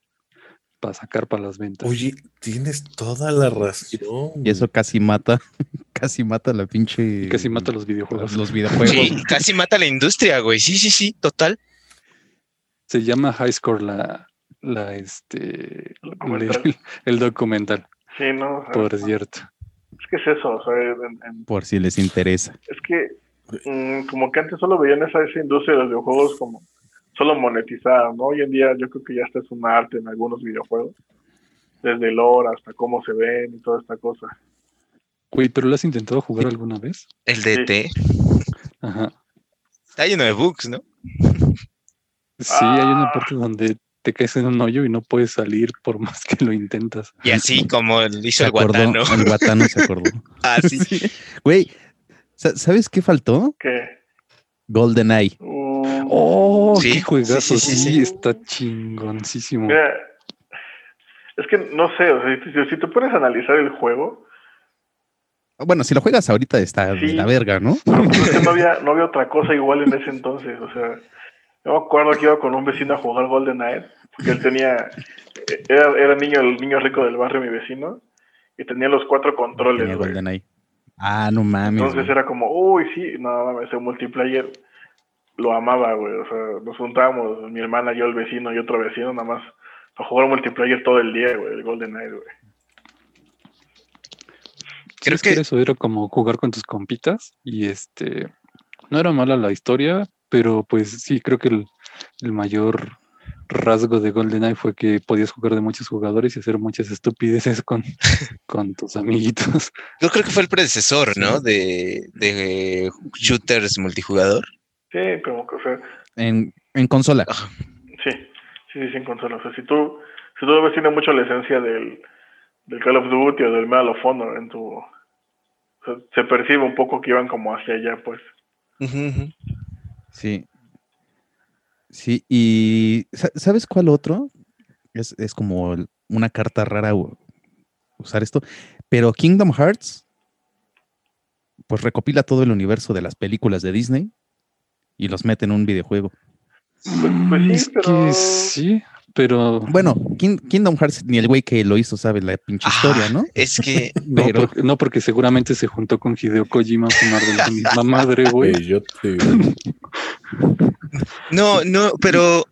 para sacar para las ventas. Oye, tienes toda la razón. Y eso casi mata, casi mata la pinche. y casi mata los videojuegos. los videojuegos. Sí, casi mata la industria, güey. Sí, sí, sí, total. Se llama High Score la, la este, documental. el, el documental, Sí, ¿no? O sea, por cierto. Es que es eso, o sea, en- en- Por si les interesa. es que mm, como que antes solo veían esa, esa industria de los videojuegos como solo monetizada, ¿no? Hoy en día yo creo que ya está es un arte en algunos videojuegos, desde el lore hasta cómo se ven y toda esta cosa. Güey, ¿pero lo has intentado jugar alguna vez? El DT. Ajá. Está lleno de bugs, ¿no? Sí, hay una Ah. parte donde te caes en un hoyo y no puedes salir por más que lo intentas. Y así como hizo Se el acordó, guatano. el guatano se acordó. Ah, sí. Sí. Güey, sa- ¿sabes qué faltó? Que GoldenEye. uh, ¡Oh, Sí, qué juegazo! sí, Sí, sí, sí, sí. está chingoncísimo. mira, es que no sé, o sea, si, si te pones a analizar el juego, Bueno, si lo juegas ahorita está de la verga, ¿no? pues no había, no había otra cosa igual en ese entonces, o sea, yo me acuerdo que iba con un vecino a jugar Golden Knight, porque él tenía, era, era niño, el niño rico del barrio, mi vecino, y tenía los cuatro controles, Tenía. GoldenEye. Ah, no mames. Entonces güey. era como, uy, sí, no mames, ese multiplayer lo amaba, güey. O sea, nos juntábamos, mi hermana, yo, el vecino y otro vecino, nada más a jugar multiplayer todo el día, güey, el Golden Knight, güey. Sí, Creo es que eso era como jugar con tus compitas y este no era mala la historia, pero pues sí, creo que el, el mayor rasgo de GoldenEye fue que podías jugar de muchos jugadores y hacer muchas estupideces con, con tus amiguitos. Yo creo que fue el predecesor, ¿no? De, de shooters multijugador. Sí, como que, o sea, En, en consola. sí, sí, sí, sin consola. O sea, si tú, si tú ves, tiene mucho la esencia del, del Call of Duty o del Medal of Honor en tu... o sea, se percibe un poco que iban como hacia allá, pues. Sí. Sí, y sa- ¿sabes cuál otro? Es, es como una carta rara usar esto, pero Kingdom Hearts, pues recopila todo el universo de las películas de Disney y los mete en un videojuego. Pues- pues sí, es pero- que sí, pero Bueno, King- Kingdom Hearts ni el güey que lo hizo sabe la pinche historia, Ah, ¿no? Es que no, pero- porque, no, porque seguramente se juntó con Hideo Kojima a fumar de la misma madre, güey. Peyote. No, no, pero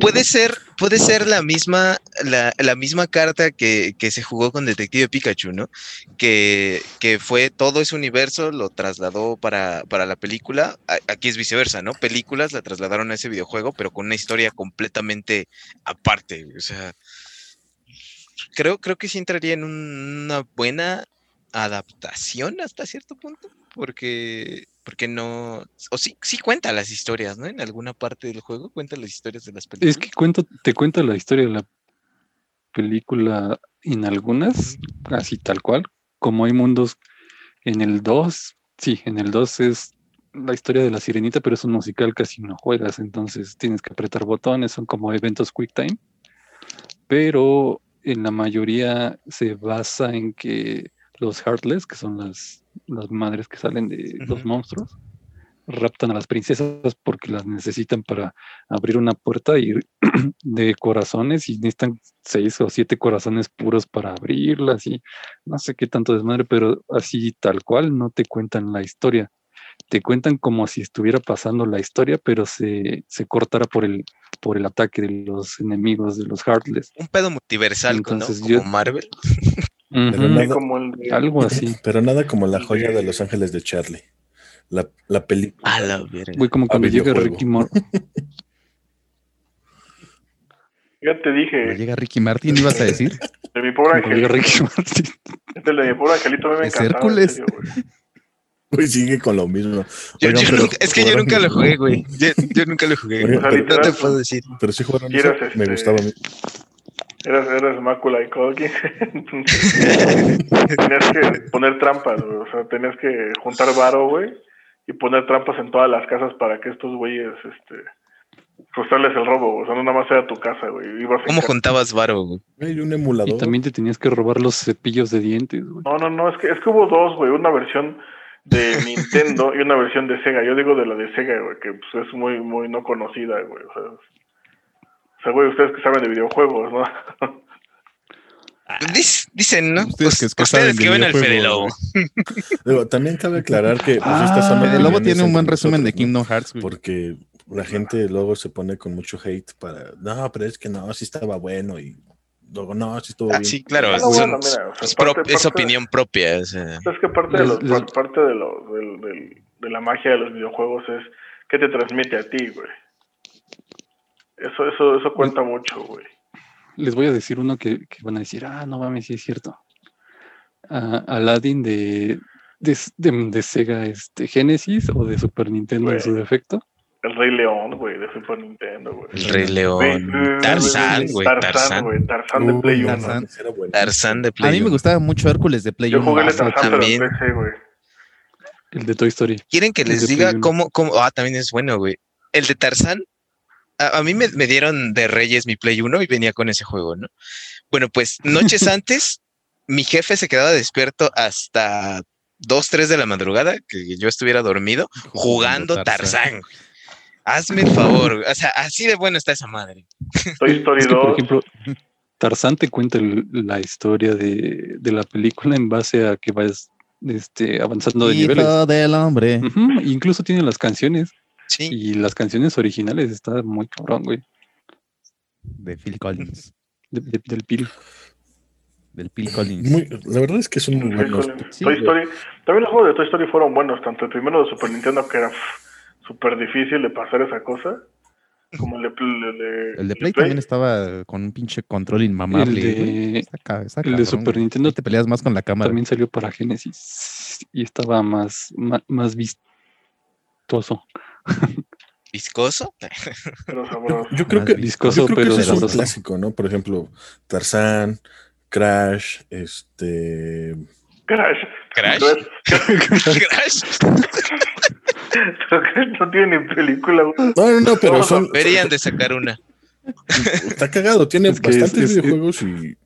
puede ser, puede ser la misma, la, la misma carta que, que se jugó con Detective Pikachu, ¿no? Que, que fue todo ese universo, lo trasladó para, para la película. Aquí es viceversa, ¿no? Películas la trasladaron a ese videojuego, pero con una historia completamente aparte. O sea, creo, creo que sí entraría en un- una buena adaptación hasta cierto punto, porque, porque no, o sí, sí cuenta las historias, ¿no? En alguna parte del juego cuenta las historias de las películas. Es que cuento, te cuento la historia de la película en algunas, así tal cual, como hay mundos en el 2, sí, en el 2 es la historia de la sirenita, pero es un musical, casi no juegas, entonces tienes que apretar botones, son como eventos quick time, pero en la mayoría se basa en que los Heartless, que son las, las madres que salen de los Ujú. monstruos, raptan a las princesas porque las necesitan para abrir una puerta y de corazones y necesitan seis o siete corazones puros para abrirlas y no sé qué tanto desmadre, pero así tal cual no te cuentan la historia. Te cuentan como si estuviera pasando la historia, pero se, se cortara por el, por el ataque de los enemigos, de los Heartless. Un pedo multiversal, ¿no? Entonces Como yo- Marvel. Pero nada- como el de- Algo así. Pero nada como la joya de Los Ángeles de Charlie. La, la película. A la verga. Güey, como cuando llega. Ricky Mor Ya te Cuando dije, llega Ricky Martin, ibas a decir. de mi pobre cuando llega angelito, Ricky Martin. este de mi pobre angelito me encantaba, Hércules. güey. Sigue con lo mismo. Yo- Oigan, yo pero nunca- es que yo nunca lo jugué, güey. Yo, yo nunca lo jugué. Oigan, pero- no te puedo decir. Pero sí jugaron eso. Me este, gustaba a mí. Eras, eras Mácula y. Entonces, tenías que poner trampas, güey. O sea, tenías que juntar varo, güey, y poner trampas en todas las casas para que estos güeyes, este, frustrarles el robo, güey. O sea, no nada más era tu casa, güey. Ibas ¿Cómo ca- juntabas varo, güey? Hay un Y emulador. también te tenías que robar los cepillos de dientes, güey. No, no, no, es que, es que hubo dos, güey. Una versión de Nintendo y una versión de Sega. Yo digo de la de Sega, güey, que pues, es muy, muy no conocida, güey. O sea, sea, güey, ustedes que saben de videojuegos, ¿no? Dic- Dicen, ¿no? Ustedes que- que Ustedes saben de que ven al Fede videojuegos, Lobo. Digo, también cabe aclarar que pues, Ah, Fede Lobo tiene un buen resumen de. Kingdom Hearts, güey. Porque la gente luego se pone con mucho hate para, no, pero es que no, sí estaba bueno y luego no, sí estuvo Ah, bien. sí, claro. Ah, es, no, un- bueno, mira, o sea, es parte- pro- es parte- opinión propia. o sea. Es que parte de, los, parte de, lo, del- del- de la magia de los videojuegos es qué te transmite a ti, güey. Eso, eso, eso cuenta mucho, güey. Les voy a decir uno que, que van a decir, ah, no mames, sí es cierto. Ah, Aladdin de, de, de- de Sega este, Genesis o de Super Nintendo en su defecto. El Rey León, güey, de Super Nintendo, güey. El Rey León. güey, Tarzán, güey, Tarzán. güey. Tarzán de Play no 1. Tarzán. mames, era bueno. Tarzán de Play A mí me gustaba mucho Hércules de Play Yo 1. jugué el en también. PC, güey. El de Toy Story. ¿Quieren que El les diga cómo, cómo? Ah, también es bueno, güey. El de Tarzán. A, a mí me, me dieron de Reyes mi Play 1 y venía con ese juego, ¿no? Bueno, pues noches antes, mi jefe se quedaba despierto hasta 2, 3 de la madrugada, que yo estuviera dormido, jugando Tarzán. Hazme el favor, o sea, así de bueno está esa madre. Toy Story Es que, 2. por ejemplo, Tarzán te cuenta el- la historia de, de la película en base a que vas este, avanzando de niveles. Hijo del hombre. Incluso tiene las canciones Sí. y las canciones originales está muy cabrón, güey. De Phil Collins. de- de- del pil. Del Phil Collins. Muy- la verdad es que son muy buenos. Sí, Toy. Story. También los juegos de Toy Story fueron buenos, tanto el primero de Super Nintendo, que era súper difícil de pasar esa cosa, como el de, el de, El de Play también estaba con un pinche control El inmamable. güey. de, el de Super. Nintendo te peleas más con la cámara. también salió para Genesis y estaba más, ma- más, vistoso. ¿Viscoso? Pero sabroso. Yo creo que, viscoso, yo creo que pero ese es un clásico, ¿no? Por ejemplo, Tarzán, Crash, este... Crash. ¿Crash? ¿Crash? Crash no tiene ni película. No, no, no, pero son, Deberían de sacar una. está cagado, tiene Es que es- bastantes es- videojuegos y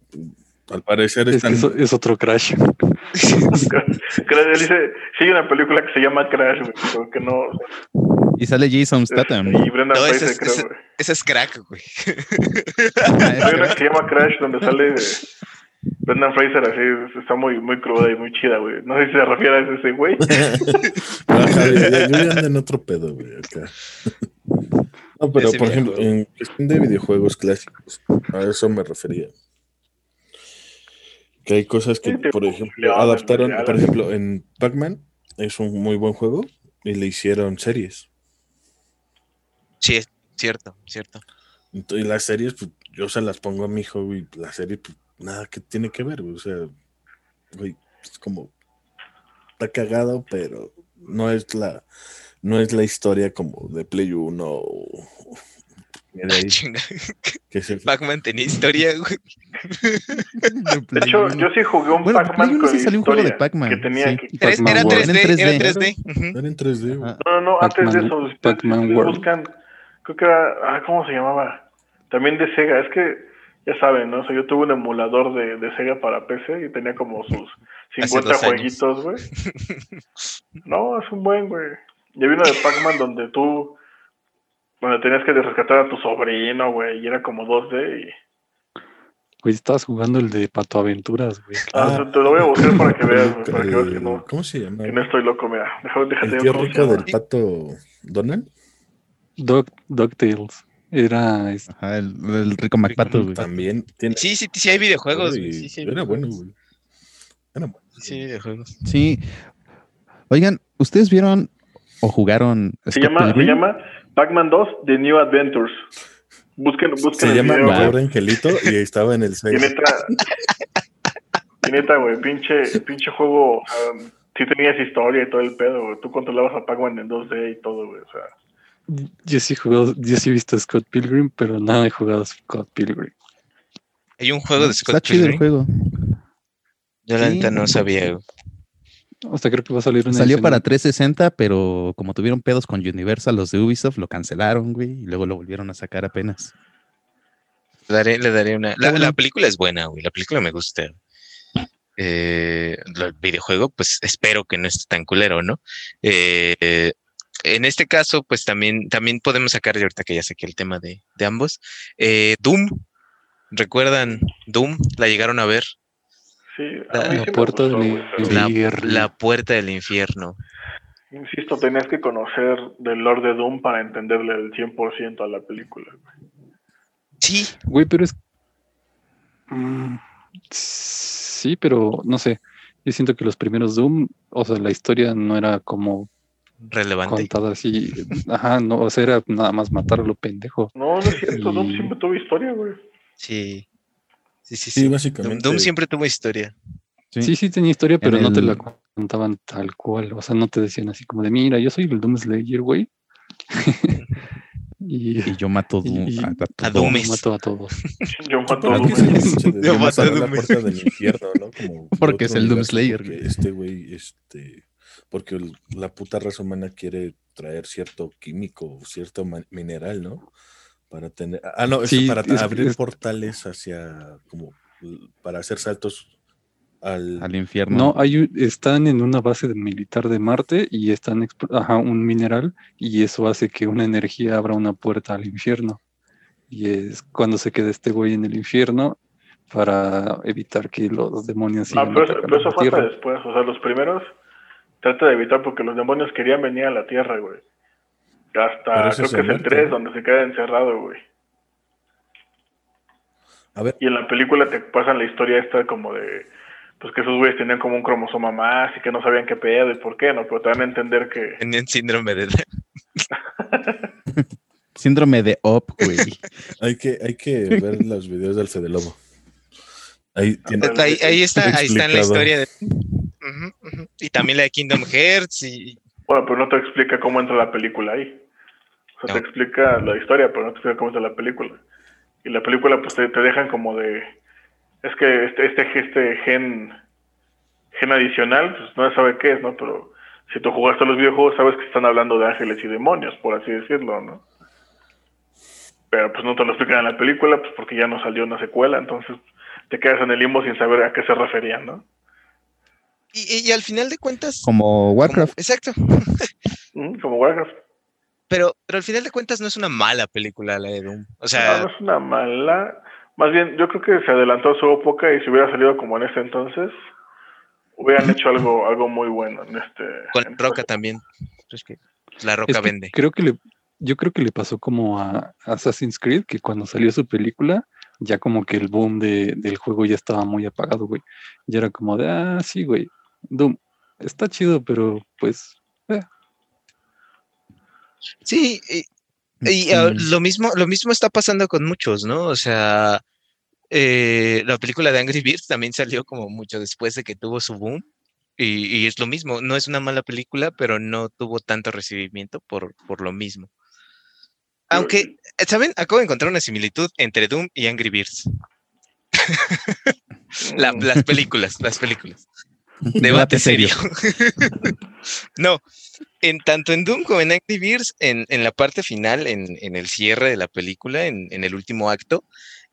al parecer Es, que están... es otro crash. Crash, él dice, sí hay una película que se llama Crash, güey, pero que no. Y sale Jason Statham. Y Brenda No, ese Fraser, es- creo, ese- es crack, güey. Hay una que se llama Crash donde sale Brendan Fraser así, está muy, muy cruda y muy chida, güey. No sé si se refiere a ese güey. Yo, ando en otro pedo, güey, acá. No, pero por ejemplo, en cuestión de videojuegos clásicos, a eso me refería. Que hay cosas que, por ejemplo, adaptaron, por ejemplo, en Pac-Man es un muy buen juego y le hicieron series. Sí, es cierto, cierto. Ento- Y las series, pues, yo se las pongo a mi hijo y la serie, pues, nada que tiene que ver, güey. O sea, güey, es como, está cagado, pero no es la, no es la historia como de Play 1 o Pac-Man tenía historia, güey. De hecho, yo sí jugué un Bueno, Pac-Man con sí salió un juego de Pac-Man, que tenía sí. Pac-Man era World. 3D, En 3D. era 3D. ujú. Era en 3D, güey. Ajá. No, no, no, antes de eso. ustedes- Pac-Man ustedes World. buscan, creo que era, ah, ¿cómo se llamaba? También de Sega, es que, ya saben, ¿no? O sea, yo tuve un emulador de, de Sega para PC y tenía como sus 50 dos años. jueguitos, güey. No, es un buen, güey. Y había uno de Pac-Man donde tú, donde tenías que rescatar a tu sobrino, güey, y era como 2D y... Güey, estabas jugando el de Pato Aventuras, güey. Ah, Ah. te, te lo voy a buscar para que veas, güey, para que veas que El- no, ¿Cómo se llama? que no estoy loco, mira. Déjame, déjate El tío rico del pato Donald. Dog, DuckTales. Era este, Ajá, el, el rico MacPato, güey. También tiene. Sí, sí, sí hay videojuegos, y güey. Sí, sí hay era bueno, güey. Era bueno. Sí, videojuegos. Sí. Oigan, ¿ustedes vieron o jugaron Se Scott llama, se llama Pac-Man 2 The New Adventures. Busquen, busquen Se el llama video. Pobre Angelito y estaba en el Y 6. neta, y neta, güey, pinche, pinche juego, sea, sí tenías historia y todo el pedo, güey. Tú controlabas a Pac-Man en 2D y todo, güey, o sea. Yo sí he jugado, yo sí he visto Scott Pilgrim, pero nada he jugado Scott Pilgrim. Hay un juego de Está Scott chido el Pilgrim. juego. Yo la Sí. neta no sabía, güey. Hasta creo que va a salir una Salió edición- para 360, pero como tuvieron pedos con Universal, los de Ubisoft lo cancelaron, güey, y luego lo volvieron a sacar apenas. Le daré, le daré una. La, la película es buena, güey. La película me gusta. Eh, el videojuego, pues espero que no esté tan culero, ¿no? Eh, eh, en este caso, pues también, también podemos sacar, de ahorita que ya saqué el tema de, de ambos. eh, Doom. ¿Recuerdan Doom? ¿La llegaron a ver? Sí, La- a puerta gustó, del La, infierno. la puerta del infierno. Insisto, tenías que conocer del Lord de Doom para entenderle el 100% a la película. Sí, Güey, pero es. Mm, sí, pero no sé. Yo siento que los primeros Doom, o sea, la historia no era como relevante. contada así. Ajá, no, o sea, era nada más matar a lo pendejo. No, no es cierto, Doom siempre tuvo historia, güey. Sí. Sí, sí, Sí, sí. Doom, básicamente. Doom siempre tuvo historia. Sí, sí, tenía historia, pero no te la contaban tal cual. O sea, no te decían así como de, mira, yo soy el Doom Slayer, güey. y Y yo mato Y- Doom- y- a, a a. Doomes. mato a todos. Yo mato a Supongo Doom. que es el pinche de Yo mato a Doom. puerta del infierno, ¿no? Como Porque es el Doom Slayer. Este güey, este, porque el- la puta raza humana quiere traer cierto químico, cierto ma- mineral, ¿no? Para tener, ah, no, es Sí, para es- abrir es- portales hacia, como, para hacer saltos al, Al infierno. No, hay, un- están en una base de militar de Marte y están, ajá, un mineral y eso hace que una energía abra una puerta al infierno. Y es cuando se queda este güey en el infierno para evitar que los demonios No, sigan pero eso, pero fue hasta después. O sea, los primeros trata de evitar porque los demonios querían venir a la Tierra, güey. Hasta creo que es el Marte, 3 ¿no? donde se queda encerrado, güey. a ver, Y en la película te pasan la historia esta como de, pues que esos güeyes tenían como un cromosoma más y que no sabían qué pedo y por qué, ¿no? Pero te dan a entender que... Tenían síndrome de Síndrome de Op, güey. hay que, hay que ver los videos del Fede Lobo. Ahí tiene. Ahí, ahí está, ahí está en la historia de. Y también la de Kingdom Hearts y Bueno, pero no te explica cómo entra la película ahí. O sea, No. te explica la historia, pero no te explica cómo entra la película. Y la película, pues te, te dejan como de. Es que este, este, este gen, gen adicional, pues no se sabe qué es, ¿no? Pero si tú jugaste a los videojuegos, sabes que están hablando de ángeles y demonios, por así decirlo, ¿no? Pero pues no te lo explican en la película, pues porque ya no salió una secuela, entonces te quedas en el limbo sin saber a qué se referían, ¿no? Y, y al final de cuentas. Como como- Warcraft. exacto. Mm, Como Warcraft. Pero, pero al final de cuentas no es una mala película la de Doom. O No, sea, no es una mala. Más bien, yo creo que se adelantó a su época y si hubiera salido como en ese entonces, hubieran hecho algo, algo muy bueno en este. con en- Roca también. Es que la Es Roca que vende. Creo que le, yo creo que le pasó como a Assassin's Creed, que cuando salió su película, ya como que el boom de, del juego ya estaba muy apagado, güey. Ya era como de, ah, sí, güey, Doom, está chido, pero pues, eh, Sí, y, y, ah, lo mismo, lo mismo está pasando con muchos, ¿no? O sea, eh, la película de Angry Birds también salió como mucho después de que tuvo su boom. Y, y es lo mismo, no es una mala película, pero no tuvo tanto recibimiento por, por lo mismo. Aunque, ¿saben? Acabo de encontrar una similitud entre Doom y Angry Birds. La- las películas, las películas. Debate serio. no, en tanto en Doom como en Angry Birds, en, en la parte final, en, en el cierre de la película, en, en el último acto,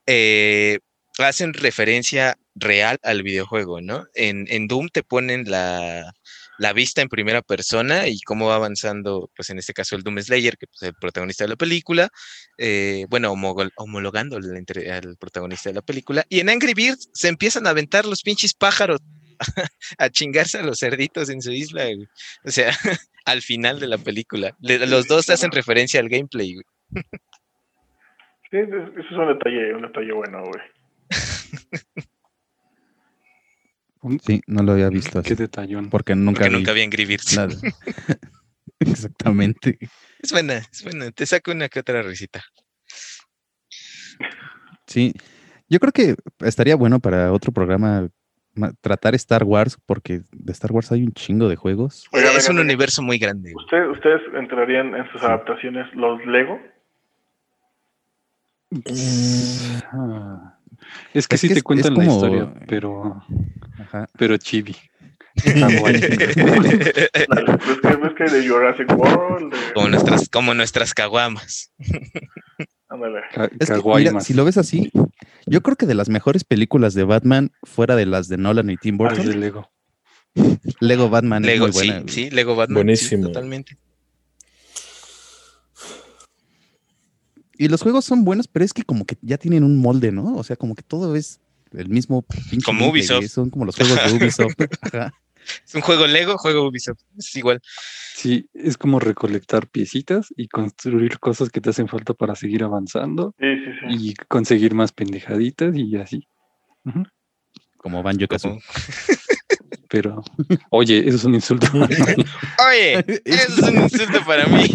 eh, hacen referencia real al videojuego, ¿no? En, en Doom te ponen la, la vista en primera persona y cómo va avanzando, pues en este caso el Doom Slayer, que pues, es el protagonista de la película, eh, bueno, homologando al, al protagonista de la película. Y en Angry Birds se empiezan a aventar los pinches pájaros a chingarse a los cerditos en su isla, güey. O sea, al final de la película. Le- los dos hacen referencia al gameplay, güey. Sí, es- eso es un detalle, un detalle bueno, güey. Sí, no lo había visto así. qué detallón. Porque nunca Porque vi nunca vi Birds. nada. Exactamente. Es buena, es buena. Te saco una que otra risita. Sí. Yo creo que estaría bueno para otro programa ma- tratar Star Wars, porque de Star Wars hay un chingo de juegos. Oigan, es un universo muy grande. ¿Usted- ¿Ustedes entrarían en sus adaptaciones los Lego? Es que Es sí que te es- cuentan es la como- historia, pero, Ajá. pero chibi. Están buenísimas. Dale, ¿ves que, ves que de Jurassic World? de- como nuestras, como nuestras caguamas. Mira, si lo ves así, yo creo que de las mejores películas de Batman, fuera de las de Nolan y Tim Las de Burton, Lego. Lego Batman Lego, es muy sí, buena. güey. sí, Lego Batman. sí, Buenísimo. totalmente. Y los juegos son buenos, pero es que como que ya tienen un molde, ¿no? O sea, como que todo es el mismo pinche Como Ubisoft. Son como los juegos de Ubisoft. Ajá. Es un juego Lego, juego Ubisoft. Es igual. Sí, es como recolectar piecitas y construir cosas que te hacen falta para seguir avanzando Sí, sí, sí. y conseguir más pendejaditas y así. Como Banjo Kazooie. Como- Pero, oye, eso es un insulto. Oye, eso es un insulto para mí.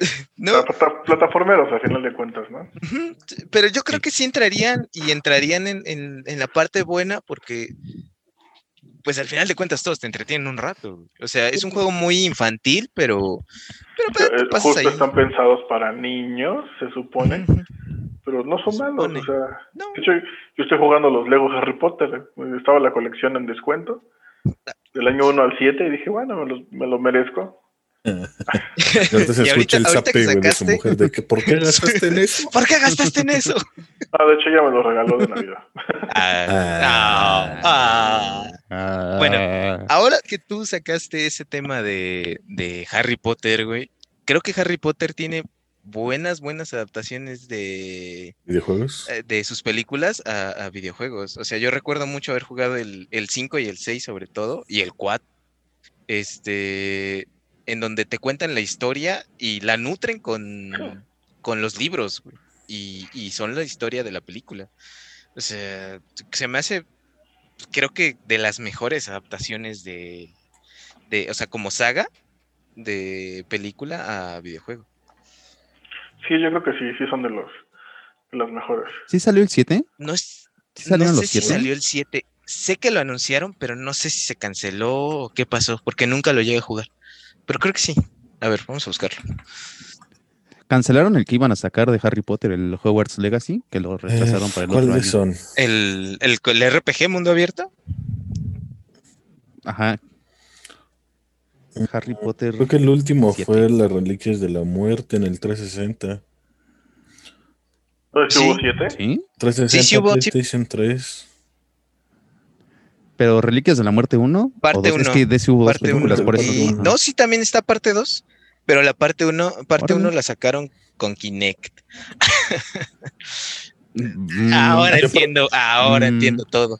No, Plataformeros, a final de cuentas, ¿no? Pero yo creo que sí entrarían y entrarían en, en- en la parte buena porque, pues al final de cuentas todos te entretienen un rato. O sea, es un juego muy infantil, pero, te eh, pasas justo ahí. están pensados para niños, se supone, pero no son Se malos. supone. O sea, No, de hecho, yo estoy jugando los Lego Harry Potter. eh, Estaba la colección en descuento. Del año 1 al 7 y dije, bueno, me lo, me lo merezco. Y ahorita se escucha el zape de su sacaste- mujer de que ¿por qué gastaste en eso? ¿Por qué gastaste en eso? Ah, de hecho ya me lo regaló de Navidad. Ah, ah, ah. Bueno, Ah, Ahora que tú sacaste ese tema de, de Harry Potter, güey, creo que Harry Potter tiene buenas, buenas adaptaciones de, ¿Videojuegos? eh, de sus películas a, a videojuegos. O sea, yo recuerdo mucho haber jugado el, el 5 y el 6 sobre todo, y el 4, este, en donde te cuentan la historia y la nutren con, con los libros, güey, y, y son la historia de la película. O sea, se me hace, creo que de las mejores adaptaciones de, de o sea, como saga de película a videojuego. Sí, yo creo que sí, sí son de los de las mejores. ¿Sí salió el 7? No es, ¿Sí no salieron sé los si 7? salió el 7. Sé que lo anunciaron, pero no sé si se canceló o qué pasó, porque nunca lo llegué a jugar. Pero creo que sí. A ver, vamos a buscarlo. Cancelaron el que iban a sacar de Harry Potter, el Hogwarts Legacy, que lo retrasaron para el otro año. ¿Cuáles son? ¿El, el, el RPG Mundo Abierto? Ajá. Harry Potter. Creo que el último fue las Reliquias de la Muerte en el 360. Entonces, Sí. hubo siete? Sí, 360 sí hubo, sí. PlayStation 3. Pero Reliquias de la Muerte 1. Parte o dos, Es uno, que de ese hubo dos Parte películas, 1. por eso. Y- Ajá. No, sí, también está parte 2, pero la parte 1 parte uno la sacaron con Kinect. Mm, Ahora yo- entiendo, ahora Mm. entiendo todo.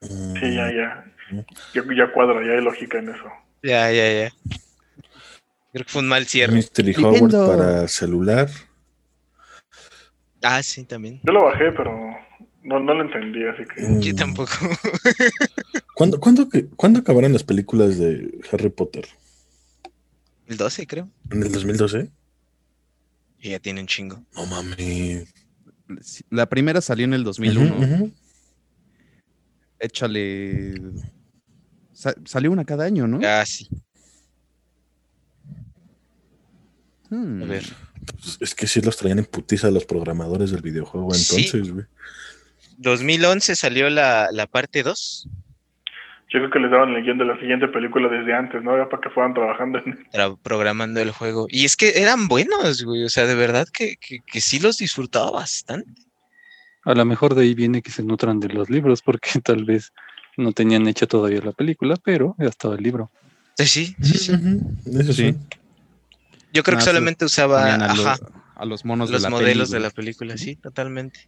Sí, ya, ya. Ya, ya cuadra, ya hay lógica en eso. Ya, ya, ya. Creo que fue un mal cierre. Mystery. Howard para celular. Ah, sí, también. Yo lo bajé, pero no, no lo entendí, así que... Yo Mm. tampoco. ¿Cuándo, cuándo, ¿Cuándo acabaron las películas de Harry Potter? El 12, creo. ¿En el 2012? Y ya tiene un chingo. No mames. sí, La primera salió en el 2001. Ujú, ujú. Échale. sa- salió una cada año, ¿no? Casi. Hmm. A ver. Pues es que sí los traían en putiza los programadores del videojuego Sí. entonces, güey. 2011 salió la, la parte 2, Yo creo que les daban el guion de la siguiente película desde antes, ¿no? Era para que fueran trabajando en... tra- programando el juego. Y es que eran buenos, güey. O sea, de verdad que, que, que sí los disfrutaba bastante. A lo mejor de ahí viene que se nutran de los libros, porque tal vez no tenían hecha todavía la película, pero ya estaba el libro. Sí, sí, sí, Eso Sí. sí. Yo creo que solamente usaba a, lo- ajá, a los monos los de la modelos de la película, sí, totalmente.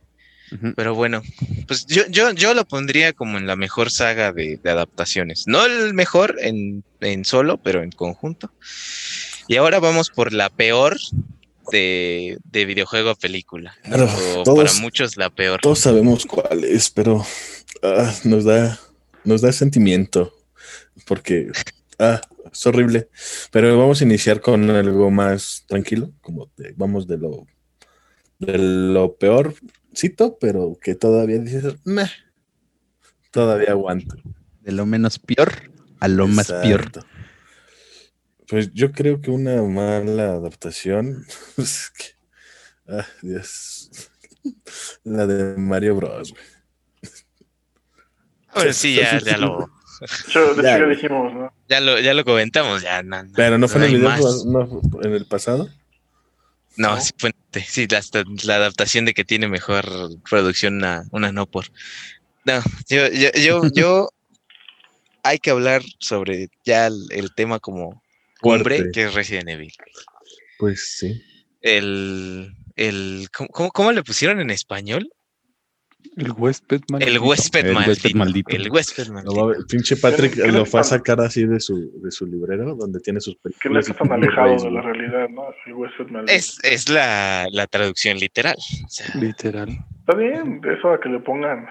Pero bueno, pues yo, yo, yo lo pondría como en la mejor saga de, de adaptaciones. No el mejor en, en solo, pero en conjunto. Y ahora vamos por la peor de, de videojuego a película. ¿no? Claro, O todos- para muchos la peor. Todos sabemos cuál es, pero ah, nos da nos da sentimiento porque ah, es horrible. Pero vamos a iniciar con algo más tranquilo, como de- vamos de lo de lo peorcito, pero que todavía dices, "Meh", todavía aguanto. De lo menos peor a lo más peor. Pues yo creo que una mala adaptación es que, ah, Dios, la de Mario Bros. güey. Bueno, sí, ya, ya lo, Yo, Ya, güey. dijimos, ¿no? ya lo, ya lo comentamos, ya no, no, Pero no fue en el video, no, en el pasado. No, ¿no? sí fue, sí, la, la adaptación de que tiene mejor producción una, una no por. No, yo, yo, yo, yo hay que hablar sobre ya el, el tema como cumbre, Fuerte. que es Resident Evil. Pues sí. El, el ¿cómo, cómo, cómo le pusieron en español? El huésped El maldito. huésped El maldito. huésped maldito. El huésped maldito. va ver- pinche Patrick ¿Qué- qué lo fue a sacar así de su, de su librero, donde tiene sus Que no películas. está tan alejado de la realidad, ¿no? El huésped maldito. Es, es la, la traducción literal. O sea, Literal. Está bien, eso a que le pongan,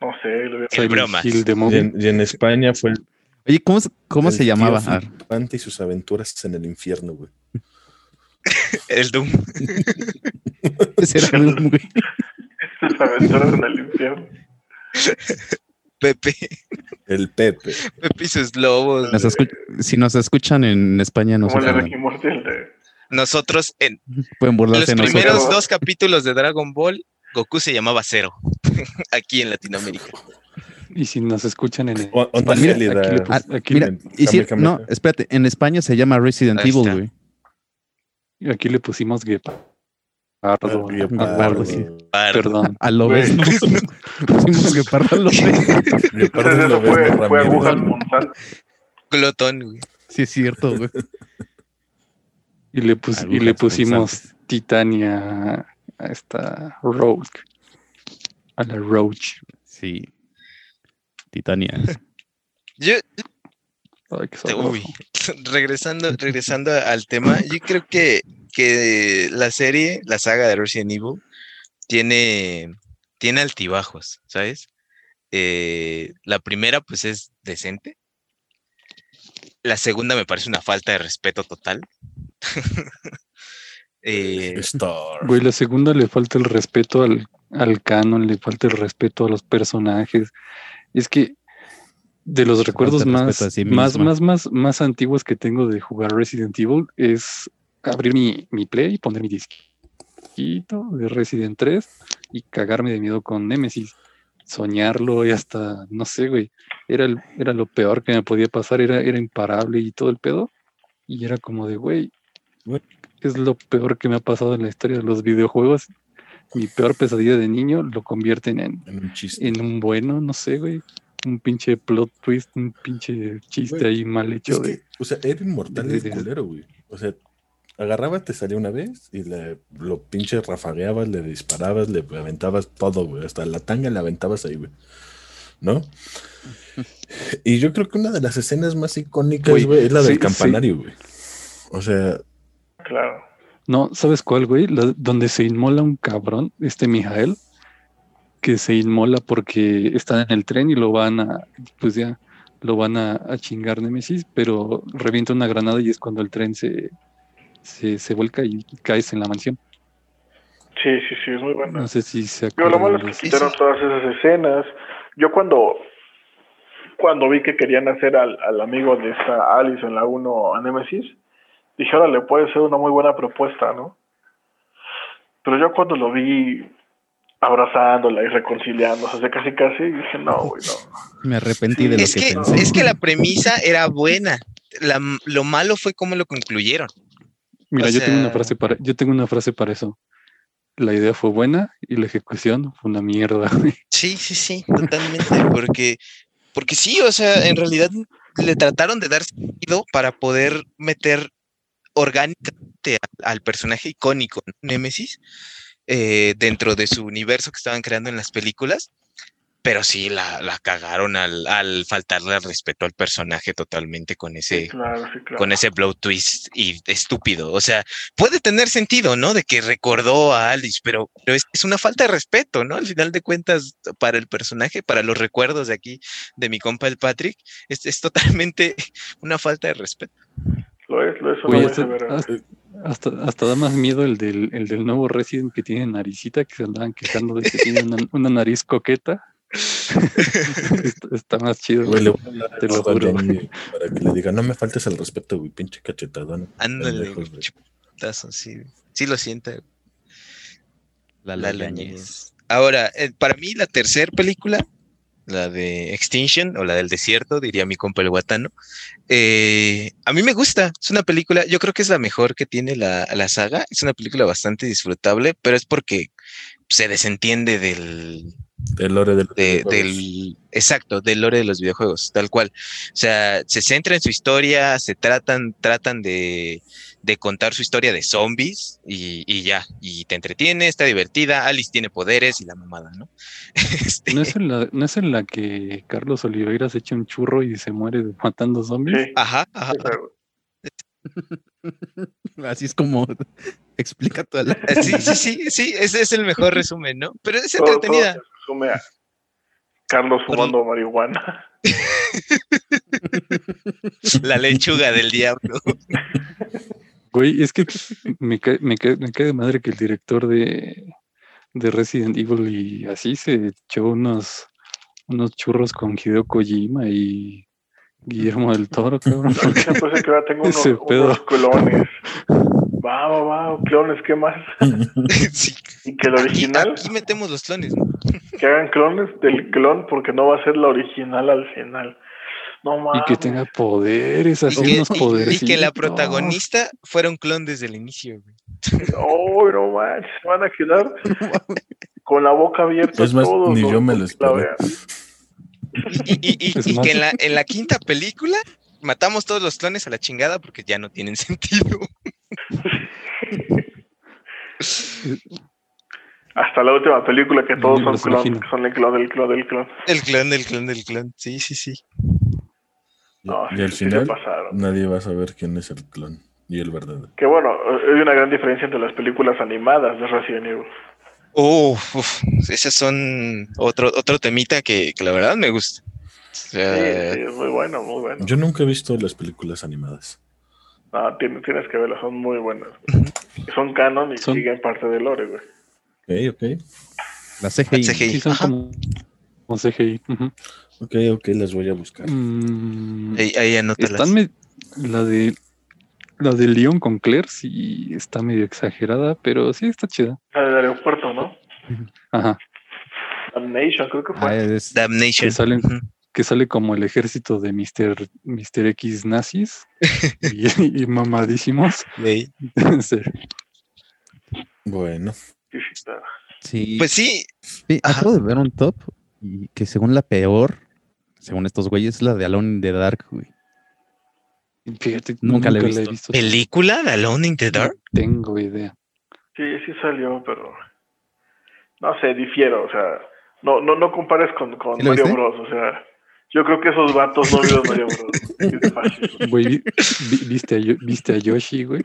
no sé, le El bromas. Y en, y en España fue el, Oye, ¿cómo, se- cómo el se llamaba? Flipante y sus aventuras en el infierno, güey. El Doom. ese era un güey. Estas aventuras en el infierno. Pepe. El Pepe. Pepe y sus lobos. Nos si nos escuchan en España, no se Como el de ofendan. Ricky Morty, el de... Nosotros, en Pueden los burlarse de nosotros. primeros nosotros. dos capítulos de Dragon Ball, Goku se llamaba Cero. Aquí en Latinoamérica. Y si nos escuchan en el. O- onda Mira, gélida. aquí Ah, aquí Mira, en y si- no, espérate, en España se llama Resident Ahí Evil, güey. Aquí le pusimos Guepardo. Guepardo, Guepardo, sí. Perdón. A ¿no? Pusimos. Guepardo Entonces lo eso ves, fue, fue Ramírez. agujas punzantes. Glotón, güey. Sí, es cierto, güey. Y le, pus- y le pusimos punzantes. Titania a esta Rogue. A la Roach. Sí. Titania. Yo, Ay, qué uy, regresando, regresando al tema, yo creo que, que la serie, la saga de Resident Evil, tiene, tiene altibajos, ¿sabes? Eh, la primera, pues, es decente. La segunda me parece una falta de respeto total. Eh, Star. Güey, la segunda le falta el respeto al, al canon, le falta el respeto a los personajes. Es que de los recuerdos más, sí más, más, más, más antiguos que tengo de jugar Resident Evil es abrir mi, mi play, poner mi disquito de Resident 3 y cagarme de miedo con Nemesis. Soñarlo y hasta, no sé, güey. Era, el- era lo peor que me podía pasar, era, era imparable y todo el pedo. Y era como de, güey, Güey. es lo peor que me ha pasado en la historia de los videojuegos. Mi peor pesadilla de niño lo convierten en, En un chiste. en un bueno, no sé, güey. Un pinche plot twist, un pinche chiste Güey, ahí mal hecho Es de. que, o sea, era inmortal de- el de- culero, güey. O sea, agarrabas, te salía una vez y le, lo pinche rafagueabas, le disparabas, le aventabas todo, güey. Hasta la tanga le aventabas ahí, güey. ¿No? Y yo creo que una de las escenas más icónicas, Güey, güey, es la del sí. campanario, güey. O sea, Claro. No, ¿sabes cuál, güey? La- donde se inmola un cabrón, este Mijael, que se inmola porque están en el tren y lo van a, pues ya, lo van a, a chingar Nemesis, pero revienta una granada y es cuando el tren se, se, se vuelca y caes en la mansión. Sí, sí, sí, es muy bueno. No sé si se Pero lo malo es que quitaron todas esas escenas. Yo cuando cuando vi que querían hacer al, al amigo de esta Alice en la 1 a Nemesis, dije, ahora le puede ser una muy buena propuesta, ¿no? Pero yo cuando lo vi abrazándola y reconciliándose, o sea, casi casi, dije, no, güey, no. Me arrepentí de lo es que, que, pensé. es que la premisa era buena. La- lo malo fue cómo lo concluyeron. Mira, o yo tengo una frase para, yo tengo una frase para eso. La idea fue buena y la ejecución fue una mierda. güey. Sí, sí, sí, totalmente, porque, porque sí, o sea, en realidad le trataron de dar sentido para poder meter orgánicamente al, al personaje icónico. Némesis, eh, dentro de su universo que estaban creando en las películas, pero sí la, la cagaron al, al faltarle al respeto al personaje totalmente con ese, Claro, sí, claro. con ese blow twist y estúpido. O sea, puede tener sentido, ¿no? De que recordó a Alice, pero, pero es, es una falta de respeto, ¿no? Al final de cuentas, para el personaje, para los recuerdos de aquí, de mi compa el Patrick, es, es totalmente una falta de respeto. Lo es, lo es una muy hasta, hasta- da más miedo el del, el del nuevo Resident que tiene naricita, que se andaban quejando de que tiene una, una nariz coqueta. está, está más chido. güey, le güey. voy a hablar Te lo a juro. Jenny para que le diga, no me faltes el respeto, güey, pinche cachetadón. Ándale, chutazo, sí. Sí lo sienta La la Lañez. Lañez. Ahora, eh, para mí la tercera película la de Extinction o la del desierto, diría mi compa el guatano. Eh, a mí me gusta, es una película, yo creo que es la mejor que tiene la, la saga, es una película bastante disfrutable, pero es porque se desentiende del, El lore del, de- del exacto del lore de los videojuegos tal cual. O sea se centra en su historia se tratan tratan de, de contar su historia de zombies y, y ya y te entretiene está divertida Alice tiene poderes y la mamada no Este, ¿No es, en la, ¿No es en la que Carlos Oliveira se echa un churro y se muere matando zombies? Sí, ajá ajá. Así es como explica toda la. Sí sí sí sí ese es el mejor resumen no pero es Todo- todo entretenida resume a Carlos fumando marihuana. la lechuga del diablo Güey, es que me cae, me, cae, me cae de madre que el director de, de Resident Evil y así se echó unos, unos churros con Hideo Kojima y Guillermo del Toro, cabrón. Yo pensé que ahora tengo unos, unos clones. Va, va, va, clones, ¿qué más? sí. Y que el aquí, original, aquí metemos los clones ¿no? Que hagan clones del clon porque no va a ser la original al final. No Y mames. que tenga poderes, así y que, unos y- poderes. y que la protagonista fuera un clon desde el inicio güey. Oh, no manches, se van a quedar con la boca abierta. Es más, todos ni yo me lo vean. Y, y- y- Es y que en la, en la quinta película matamos todos los clones a la chingada porque ya no tienen sentido. Hasta la última película que todos son clones, que son el clon del clon del clon. El clon del clon del clon. Sí, sí, sí. No, y sí, al sí final pasaron. nadie va a saber quién es el clon y el verdadero. Que bueno, hay una gran diferencia entre las películas animadas de Resident Evil. Oh, uf, esas son otro, otro temita que, que la verdad me gusta. O Sí, sea, sí, es muy bueno, muy bueno. Yo nunca he visto las películas animadas. No, tienes, tienes que verlas, son muy buenas. Son canon y Son- siguen parte del lore, güey. Ok, ok. La CGI. CGI. Sí, son Ajá. como, como CGI. ujú. Ok, ok, las voy a buscar. Mm, ahí, ahí anótalas. están me- la de la de Leon con Claire sí está medio exagerada, pero sí está chida. La del aeropuerto, ¿no? Ajá. Damnation, creo que Ah, fue. es- Damnation. Que salen-. Que sale como el ejército de Mr. Mr. X nazis y, y mamadísimos. Ahí. Sí. Bueno, Sí. Pues sí, Sí, Ajá. acabo de ver un top y que según la peor, según estos güeyes, es la de Alone in the Dark, güey. Fíjate, Nunca la he he visto. visto. película de Alone in the Dark. No tengo idea. Sí, sí salió, pero no sé, difiero, o sea, no, no, no compares con, con ¿Sí la Mario viste? Bros, o sea, yo creo que esos vatos no vieron Mario Bros. Güey, vi- vi- ¿viste, a, ¿viste a Yoshi, güey?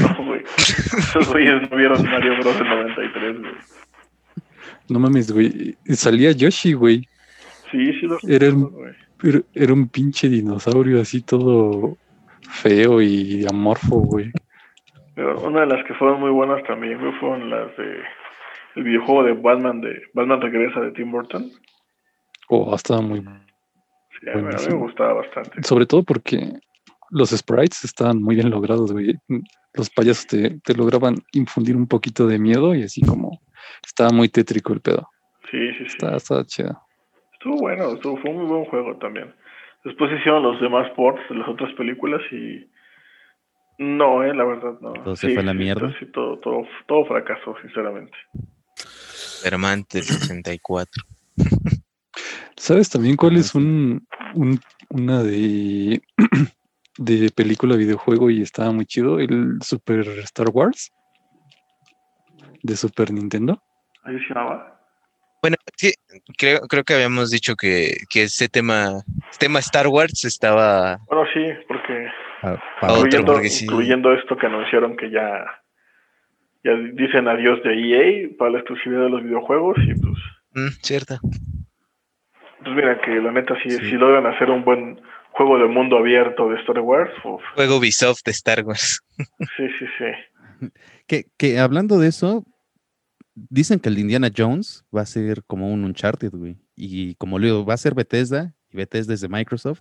No, güey. Esos güeyes no vieron Mario Bros en 93, güey. No mames, güey. Salía Yoshi, güey. Sí, sí lo Era güey. Era, era un pinche dinosaurio así todo feo y amorfo, güey. Una de las que fueron muy buenas también, güey, fueron las de el videojuego de Batman de Batman Regresa de Tim Burton. Oh, estaba muy... Sí, a mí, a mí me gustaba bastante. Sobre todo porque los sprites estaban muy bien logrados, güey. Los payasos te, te lograban infundir un poquito de miedo y así como... Estaba muy tétrico el pedo. Sí, sí, sí. Estaba, estaba chido. Estuvo bueno, estuvo, fue un muy buen juego también. Después hicieron los demás ports de las otras películas y no, eh, la verdad no. Todo se fue a la mierda. Sí, todo, todo, todo fracasó, sinceramente. Superman del 64. ¿Sabes también cuál es un, un- una de, de película videojuego y estaba muy chido? El Super Star Wars de Super Nintendo. Ahí se llamaba. Bueno, sí, creo, creo que habíamos dicho que, que ese tema, tema Star Wars estaba Bueno, sí, porque Ah, pa- otro, incluyendo, porque sí. incluyendo esto que anunciaron que ya, ya dicen adiós de EA para la exclusividad de los videojuegos y pues, Mm, cierto. Pues mira que la neta si, Sí. si logran hacer un buen juego de mundo abierto de Star Wars, uf, Juego Ubisoft de Star Wars. sí, sí, sí. Que, que hablando de eso, dicen que el de Indiana Jones va a ser como un Uncharted, güey. Y como le digo, va a ser Bethesda, y Bethesda es de Microsoft,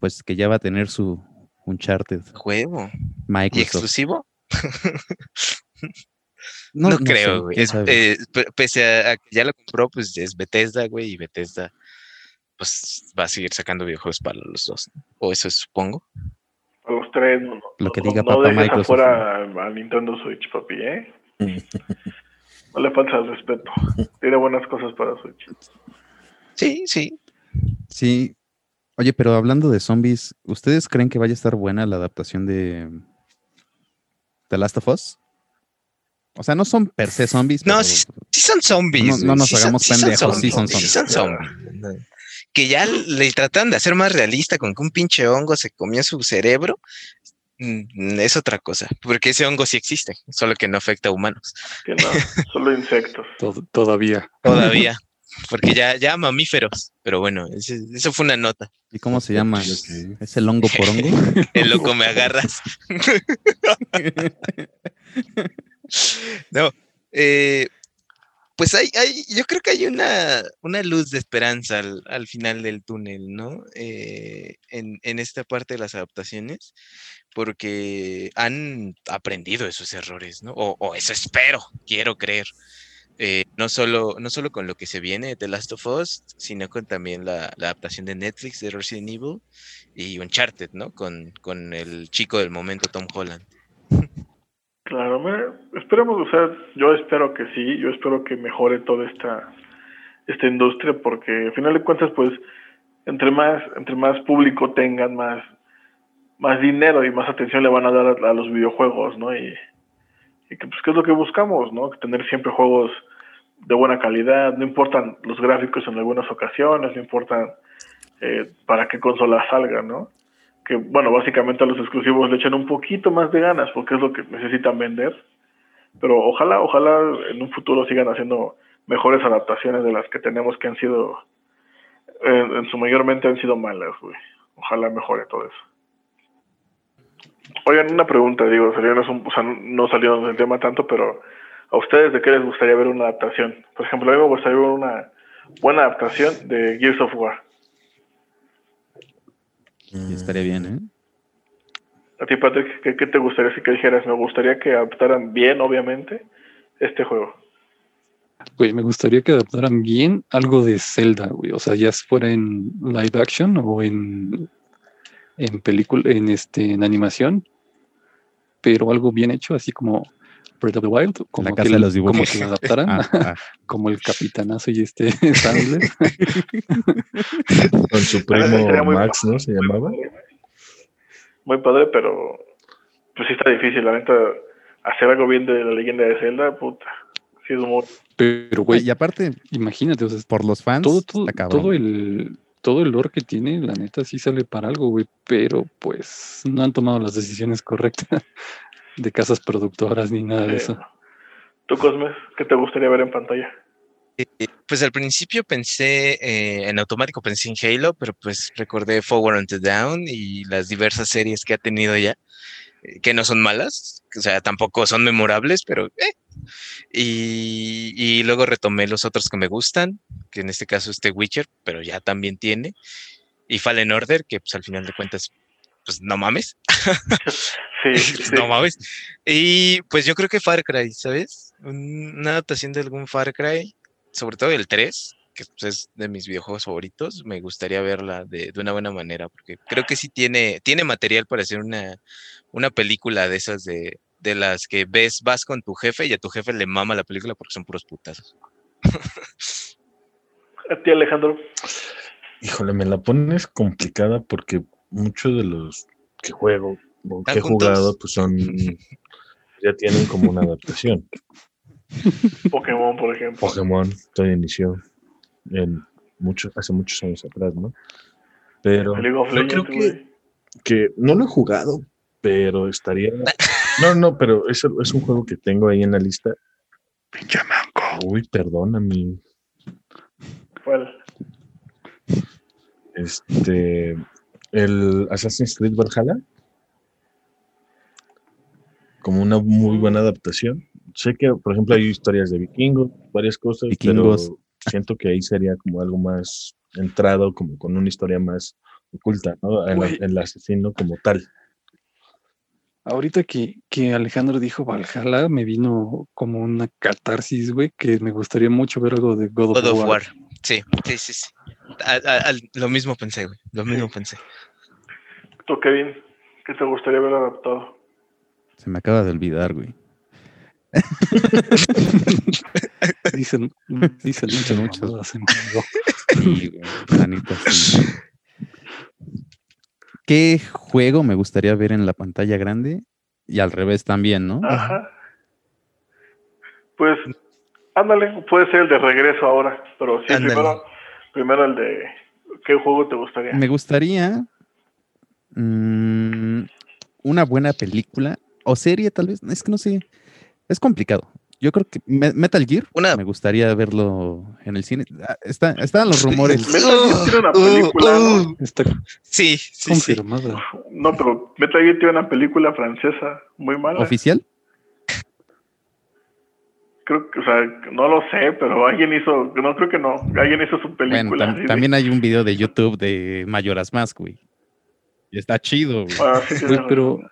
pues que ya va a tener su Uncharted. Juego. ¿Y Microsoft. exclusivo? No, creo, güey. Es- eh, pe- pese a, a que ya lo compró, pues es Bethesda, güey, y Bethesda pues va a seguir sacando videojuegos para los dos. ¿no? O eso supongo. A los tres, no, Lo que no- diga no papá dejes Microsoft. afuera a, Nintendo Switch, papi, ¿eh? No le falta el respeto. Tiene buenas cosas para Switch. Sí, sí. Sí. Oye, pero hablando de zombies, ¿ustedes creen que vaya a estar buena la adaptación de The Last of Us? O sea, no son per se zombies. No, pero- sí, sí son zombies. No- nos sí son- hagamos sí son pendejos, sí son Sí son zombies. Que ya le tratan de hacer más realista con que un pinche hongo se comió su cerebro. mm, Es otra cosa, porque ese hongo sí existe, solo que no afecta a humanos. Que no, solo insectos. Tod- todavía. Todavía, porque ya, ya mamíferos. Pero bueno, ese- eso fue una nota. ¿Y cómo se llama? ¿Es el hongo por hongo? El loco me agarras. No, eh, pues hay, hay, yo creo que hay una, una luz de esperanza al, al final del túnel, ¿no? Eh, en, en esta parte de las adaptaciones, porque han aprendido de sus errores, ¿no? O, o eso espero, quiero creer. Eh, no, solo, no solo con lo que se viene de The Last of Us, sino con también la, la adaptación de Netflix de Resident Evil y Uncharted, ¿no? Con, con el chico del momento, Tom Holland. Claro, esperemos, o sea, yo espero que sí, yo espero que mejore toda esta, esta industria, porque al final de cuentas, pues, entre más, entre más público tengan, más, más dinero y más atención le van a dar a, los videojuegos, ¿no? Y, y que, pues, ¿qué es lo que buscamos, no? Tener siempre juegos de buena calidad, no importan los gráficos en algunas ocasiones, no importan eh, para qué consola salga, ¿no? Que bueno, básicamente a los exclusivos le echan un poquito más de ganas porque es lo que necesitan vender. Pero ojalá, ojalá en un futuro sigan haciendo mejores adaptaciones de las que tenemos que han sido, en, en su mayormente han sido malas, güey. Ojalá mejore todo eso. Oigan, una pregunta, digo, un- no salió del tema tanto, pero ¿a ustedes de qué les gustaría ver una adaptación? Por ejemplo, a mí me gustaría ver una buena adaptación de Gears of War. Y estaría bien, ¿eh? A ti, Patrick, ¿qué, qué te gustaría si que dijeras? Me gustaría que adaptaran bien, obviamente, este juego. Güey, me gustaría que adaptaran bien algo de Zelda, güey. O sea, ya fuera en live action o en, en película, en este, en animación. Pero algo bien hecho, así como Breath of the Wild, como, Casa que, de el- los Dibujos. como que lo adaptaran, Ah, ah. como el capitanazo y este Sandler. Con su Sería primo muy Max, ¿no? Se llamaba. Muy padre, pero pues sí está difícil, la neta, hacer algo bien de la leyenda de Zelda, puta, sí es muy... Pero, güey, y aparte, imagínate, o sea, por los fans, todo, todo, todo el todo el lore que tiene, la neta sí sale para algo, güey, pero pues no han tomado las decisiones correctas de casas productoras ni nada de eso. ¿Tú, Cosmes, qué te gustaría ver en pantalla? Eh, Pues al principio pensé, eh, en automático pensé en Halo, pero pues recordé Forward Unto Down y las diversas series que ha tenido ya, eh, que no son malas, o sea, tampoco son memorables, pero eh. Y, y luego retomé los otros que me gustan, que en este caso este Witcher, pero ya también tiene, y Fallen Order, que pues al final de cuentas, pues no mames, Sí, sí. no mames. Y pues yo creo que Far Cry, ¿sabes? Un- Una adaptación de algún Far Cry, sobre todo el 3, que pues, es de mis videojuegos favoritos, me gustaría verla de, de una buena manera, porque creo que sí tiene, tiene material para hacer una, una película de esas de, de las que ves, vas con tu jefe y a tu jefe le mama la película porque son puros putazos. A ti, Alejandro, Híjole, me la pones complicada porque muchos de los que juego que he jugado, pues son. Ya tienen como una adaptación. Pokémon, por ejemplo. Pokémon, todo inició en mucho, hace muchos años atrás, ¿no? Pero yo creo que, que no lo he jugado, pero estaría. No, no, pero es, es un juego que tengo ahí en la lista. Pinche manco. Uy, perdóname. ¿Cuál? Este. El Assassin's Creed Valhalla. Como una muy buena adaptación. Sé que, por ejemplo, hay historias de vikingos, varias cosas, Vikingos. pero siento que ahí sería como algo más entrado, como con una historia más oculta, ¿no? El asesino como tal. Ahorita que, que Alejandro dijo Valhalla, me vino como una catarsis, güey, que me gustaría mucho ver algo de God of, God of War. War. Sí, sí, sí, sí. A- a- al- lo mismo pensé, güey. Lo mismo pensé. ¿Tú, Kevin? ¿Qué te gustaría ver adaptado? Se me acaba de olvidar, güey. Dicen, dicen muchas Muchas. mamadas en juego. Sí, güey, sí. ¿Qué juego me gustaría ver en la pantalla grande? Y al revés también, ¿no? Ajá. Pues, ándale, puede ser el de regreso ahora, pero sí, primero, primero el de ¿qué juego te gustaría? Me gustaría mm, una buena película o serie, tal vez. Es que no sé. Es complicado. Yo creo que Me- Metal Gear Una- me gustaría verlo en el cine. Ah, Está, están los rumores. Metal Gear tiene una película, ¿no? Está Sí, sí, sí. confirmada. No, pero Metal Gear tiene una película francesa muy mala. ¿Oficial? Creo que, o sea, no lo sé, pero alguien hizo, no creo que no, alguien hizo su Bueno, película. tam- de- también hay un video de YouTube de Mayoras Mask, güey. Y está chido, güey. Ah, sí, Güey, tienes pero razón.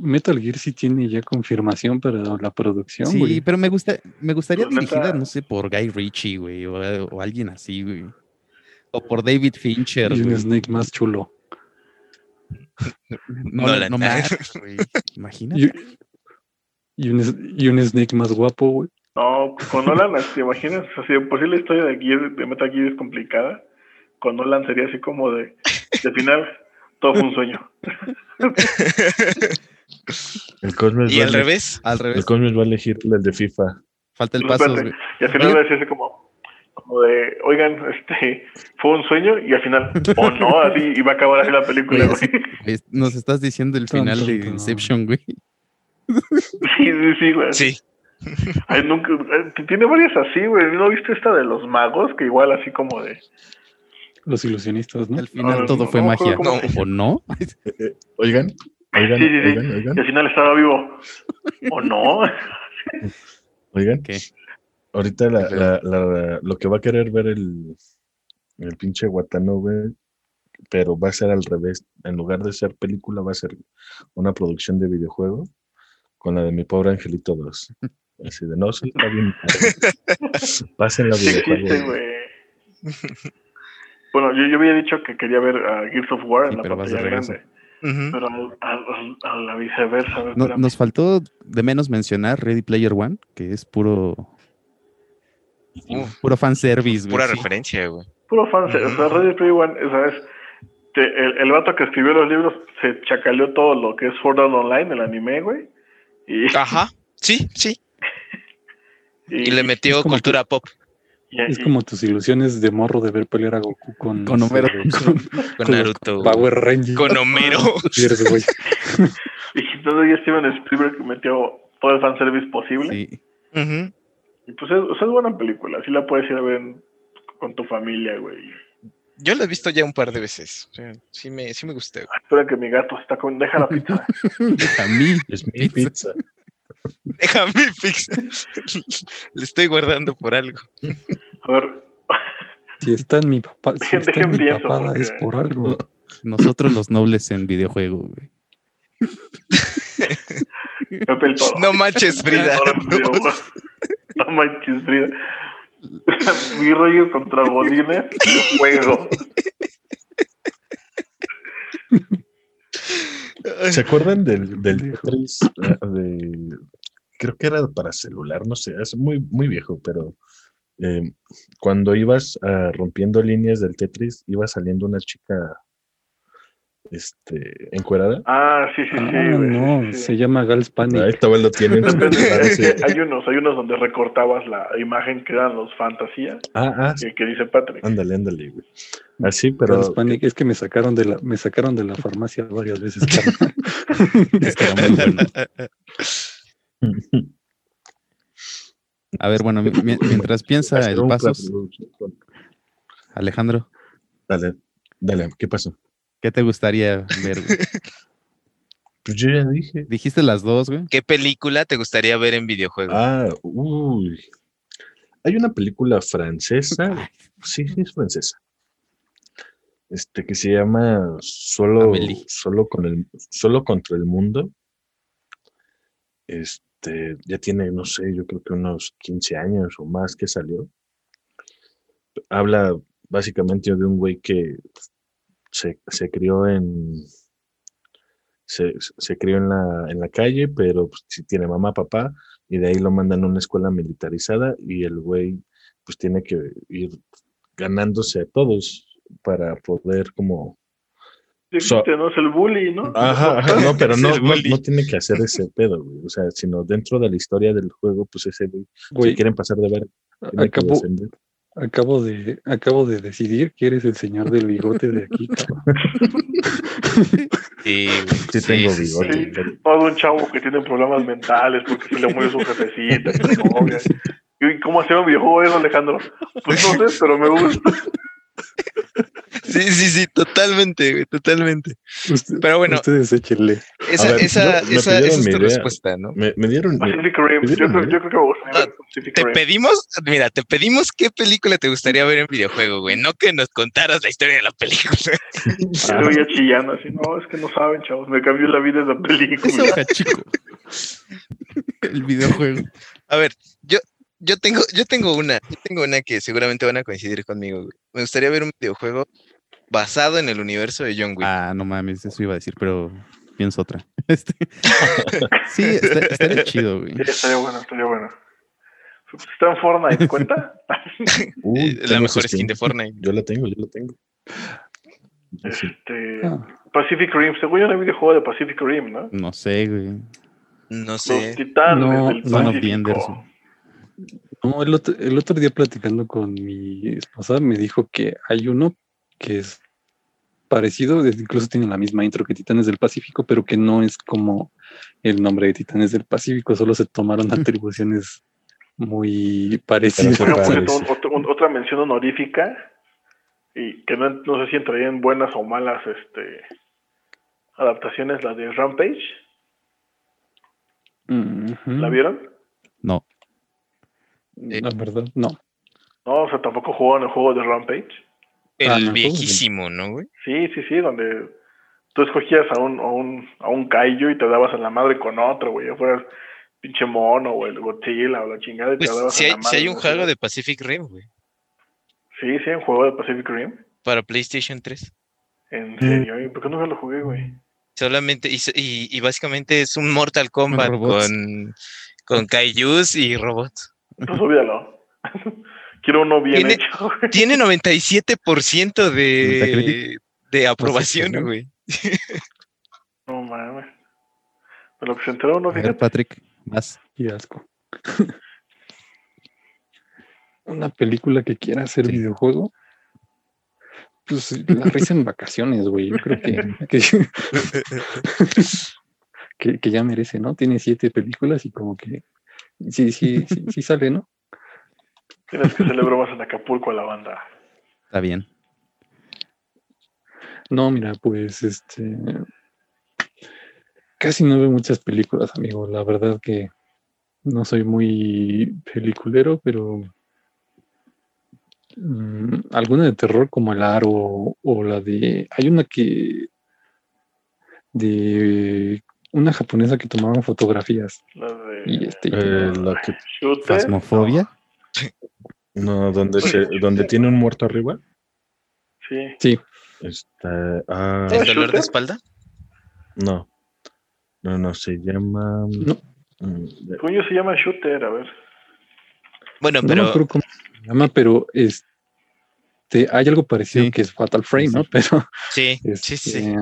Metal Gear sí tiene ya confirmación para la producción, Sí, güey. pero me gusta, me gustaría Pues, neta- dirigida, no sé, por Guy Ritchie, güey, o, o alguien así, güey. O por David Fincher, Y un. Snake más chulo. No, Nolan. no, mames, güey. Imagínate. Y, y un, y un Snake más guapo, güey. No, con Nolan, ¿te imaginas? O sea, si por sí la historia de, Gear, de Metal Gear es complicada, con Nolan sería así como de, de final, todo fue un sueño. El Cosmos Y al elegir- revés. Al El revés, Cfinal va a elegir el de FIFA. falta el paso, espérate, güey. Y al final Oye. va a decir así como, como de, oigan, este, fue un sueño, y al final, o no, así, va a acabar así la película, Güey, Nos estás diciendo el final de. Inception, güey. Sí, sí, sí, güey. Sí. Ay, nunca, eh, tiene varias así, güey. ¿No viste esta de los magos? Que igual así como de... Los ilusionistas, ¿no? Al final no, todo no, fue magia. ¿O no? Oigan, oigan, Sí, sí, sí. oigan, oigan, Y al final estaba vivo. ¿O no? oigan. ¿Qué? Ahorita la, la- la- lo que va a querer ver el, el pinche Watanabe, pero va a ser al revés. En lugar de ser película, va a ser una producción de videojuego con la de mi pobre Angelito 2. Así de, no, sí, está bien. Pasen la Sí videojuego. güey. Bueno, yo, yo había dicho que quería ver a Gears of War Sí, en la pantalla regreso. Pero al- al- al- a la viceversa. a ver, No- nos faltó de menos mencionar Ready Player One, que es puro, Uf, puro fanservice, güey. pura sí. referencia, güey. Puro fan. O sea, Ready Player One, ¿sabes? Te- el, el vato que escribió los libros se chacaleó todo lo que es Art Online, el anime, güey. Y, Ajá. Sí, sí. Y le metió cultura pop Es como tus ilusiones de morro de ver pelear a Goku con, Con Homero. con, con con Naruto. güey. Power Rangers. Con Homero. Güey. y entonces ya Steven Spielberg metió todo el fanservice posible. Sí. Y pues es, o sea, es buena película. Sí la puedes ir a ver en- con tu familia, güey. Yo lo he visto ya un par de veces. O sea, sí me, sí me gustó. güey. Espera que mi gato está con... Deja la pizza. A mí. Es mi pizza. Déjame pizza. Le estoy guardando por algo. A ver, Si está en mi papá, si Dejen- está en dejen mi pienso, papada porque- es por algo. Nosotros los nobles en videojuego, güey. No manches, Frida. No manches, Frida. Mi rollo contra Godines. Juego. ¿Se acuerdan del. Tetris? eh, de- creo que era para celular, no sé, es muy, muy viejo, pero eh, cuando ibas ah, rompiendo líneas del Tetris, iba saliendo una chica este, encuerada. Ah, sí, sí, sí. Ah, güey, no, sí, sí. se llama Gals Ahí Panic. estaba lo tienen. Hay unos, hay unos donde recortabas la imagen que eran los fantasía, Ah, ah, que, que dice Patrick. ándale, ándale, güey. Así, pero Gals Panic, es que me sacaron de la, me sacaron de la farmacia varias veces. A ver, bueno, mi- mi- mientras piensa el pasos, Alejandro, Dale, dale, ¿qué pasó? ¿Qué te gustaría ver? güey? Pues yo ya dije. Dijiste las dos, güey. ¿Qué película te gustaría ver en videojuego? Ah, uy. Hay una película francesa, sí, sí es francesa. Este que se llama Solo, solo con el, solo contra el mundo. Este, ya tiene, no sé, yo creo que unos 15 años o más que salió. Habla básicamente de un güey que se, se crió en. Se, se crió en la, en la calle, pero pues, sí tiene mamá, papá, y de ahí lo mandan a una escuela militarizada y el güey pues tiene que ir ganándose a todos para poder como So- existe, ¿no? Es el bully, ¿no? Ajá, ajá, no, pero no, no, no tiene que hacer ese pedo, güey. O sea, sino dentro de la historia del juego, pues ese güey, si Güey, quieren pasar de ver, tiene que acabo, de, acabo de decidir que eres el señor del bigote de aquí. Sí, Sí tengo bigote. Sí, todo un chavo que tiene problemas mentales porque se le muere su jefecita, que su novia. ¿Y cómo hacer un videojuego eso, Alejandro? Pues no sé, pero me gusta. Sí, sí, sí, totalmente, güey, totalmente. Usted- Pero bueno, Ustedes échenle. esa, ver, esa, yo- me esa, esa es tu idea. respuesta, ¿no? Me, me dieron. Pacific Rim. Yo, creo- yo creo que ver Pacific Te Rim. pedimos, mira, te pedimos qué película te gustaría ver en videojuego, güey, no que nos contaras la historia de la película. Yo lo veía chillando así, no, es que no saben, chavos, me cambió la vida esa Esa película. chico. El videojuego. A ver, yo, yo tengo, yo tengo una, yo tengo una que seguramente van a coincidir conmigo, güey. Me gustaría ver un videojuego basado en el universo de John Wick. Ah, no mames, eso iba a decir, pero pienso otra. Este, sí, está, estaría chido, güey. Sí, estaría bueno, estaría bueno. ¿Está en Fortnite? ¿Cuenta? Uy, la mejor skin de Fortnite. Yo la tengo, yo la tengo. Este, Ah, Pacific Rim, según yo no hay videojuego de Pacific Rim, ¿no? No sé, güey. No Los sé. titanes No, del Pacífico. No, el otro, el otro día platicando con mi esposa me dijo que hay uno que es parecido, incluso tiene la misma intro que Titanes del Pacífico, pero que no es como el nombre de Titanes del Pacífico, solo se tomaron atribuciones muy parecidas. Pero Bueno, se pues, parece. otro- otro- otra mención honorífica y que no, no sé si entrarían buenas o malas este adaptaciones, la de Rampage. ¿la vieron? No. La verdad, no. No, o sea, tampoco jugaron el juego de Rampage. El Ah, no, viejísimo, ¿no, güey? Sí, sí, sí, donde tú escogías a un, a un, a un kaiju y te dabas a la madre con otro, güey, ya fueras pinche mono o el Godzilla o la chingada y te Pues dabas si a hay, la madre. si hay un ¿no? juego de Pacific Rim, güey, Sí, sí, hay un juego de Pacific Rim. para PlayStation 3. En serio, ¿y ¿por qué nunca lo jugué, güey? Solamente, y, y, y básicamente es un Mortal Kombat robots. con, con kaijus y robots. Pues olvídalo. Quiero uno bien Tiene- hecho, güey. Tiene 97% de, de aprobación, ¿no? güey. No mames. De lo que se enteró uno, A ver, fíjate. Patrick, vas. Y asco. Una película que quiera hacer Sí. videojuego. Pues la risa en vacaciones, güey. Yo creo que, que, que, que ya merece, ¿no? Tiene siete películas y como que sí, sí, sí, sí sale, ¿no? Tienes que celebrar más en Acapulco a la banda. Está bien. No, mira, pues este. Casi no veo muchas películas, amigo. La verdad que no soy muy peliculero, pero. mm, alguna de terror como El Aro o la de. Hay una que. de una japonesa que tomaban fotografías. La de Y este. Eh, la que. Fasmofobia. no, donde, se, donde tiene un muerto arriba. Sí. Sí, Está, ah, ¿El dolor de espalda? no. No, no, se llama. No. mm, Coño se llama Shooter, a ver. Bueno, no me pero acuerdo cómo se llama, pero este. Hay algo parecido Sí. que es Fatal Frame, ¿no? sí. Pero. sí, sí, sí.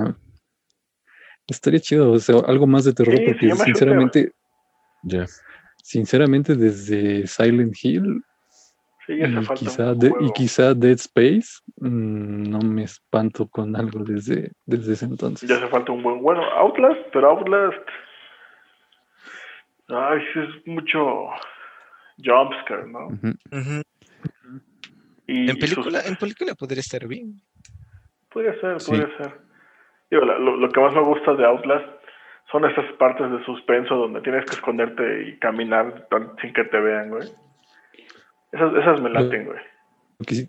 Estaría chido, o sea, algo más de terror, Sí, porque sinceramente, Ya. sinceramente, desde Silent Hill Sí, y falta quizá, un de- y quizá Dead Space, mm, no me espanto con algo desde, desde ese entonces. Ya hace falta un buen. Bueno, Outlast, pero Outlast. Ay, es mucho jumpscare, ¿no? Y, En película, sus- en película podría estar bien. Podría ser, Sí. podría ser. Digo, lo, lo que más me gusta de Outlast son esas partes de suspenso donde tienes que esconderte y caminar sin que te vean, güey. Esas, esas me laten, güey. Lo que, sí,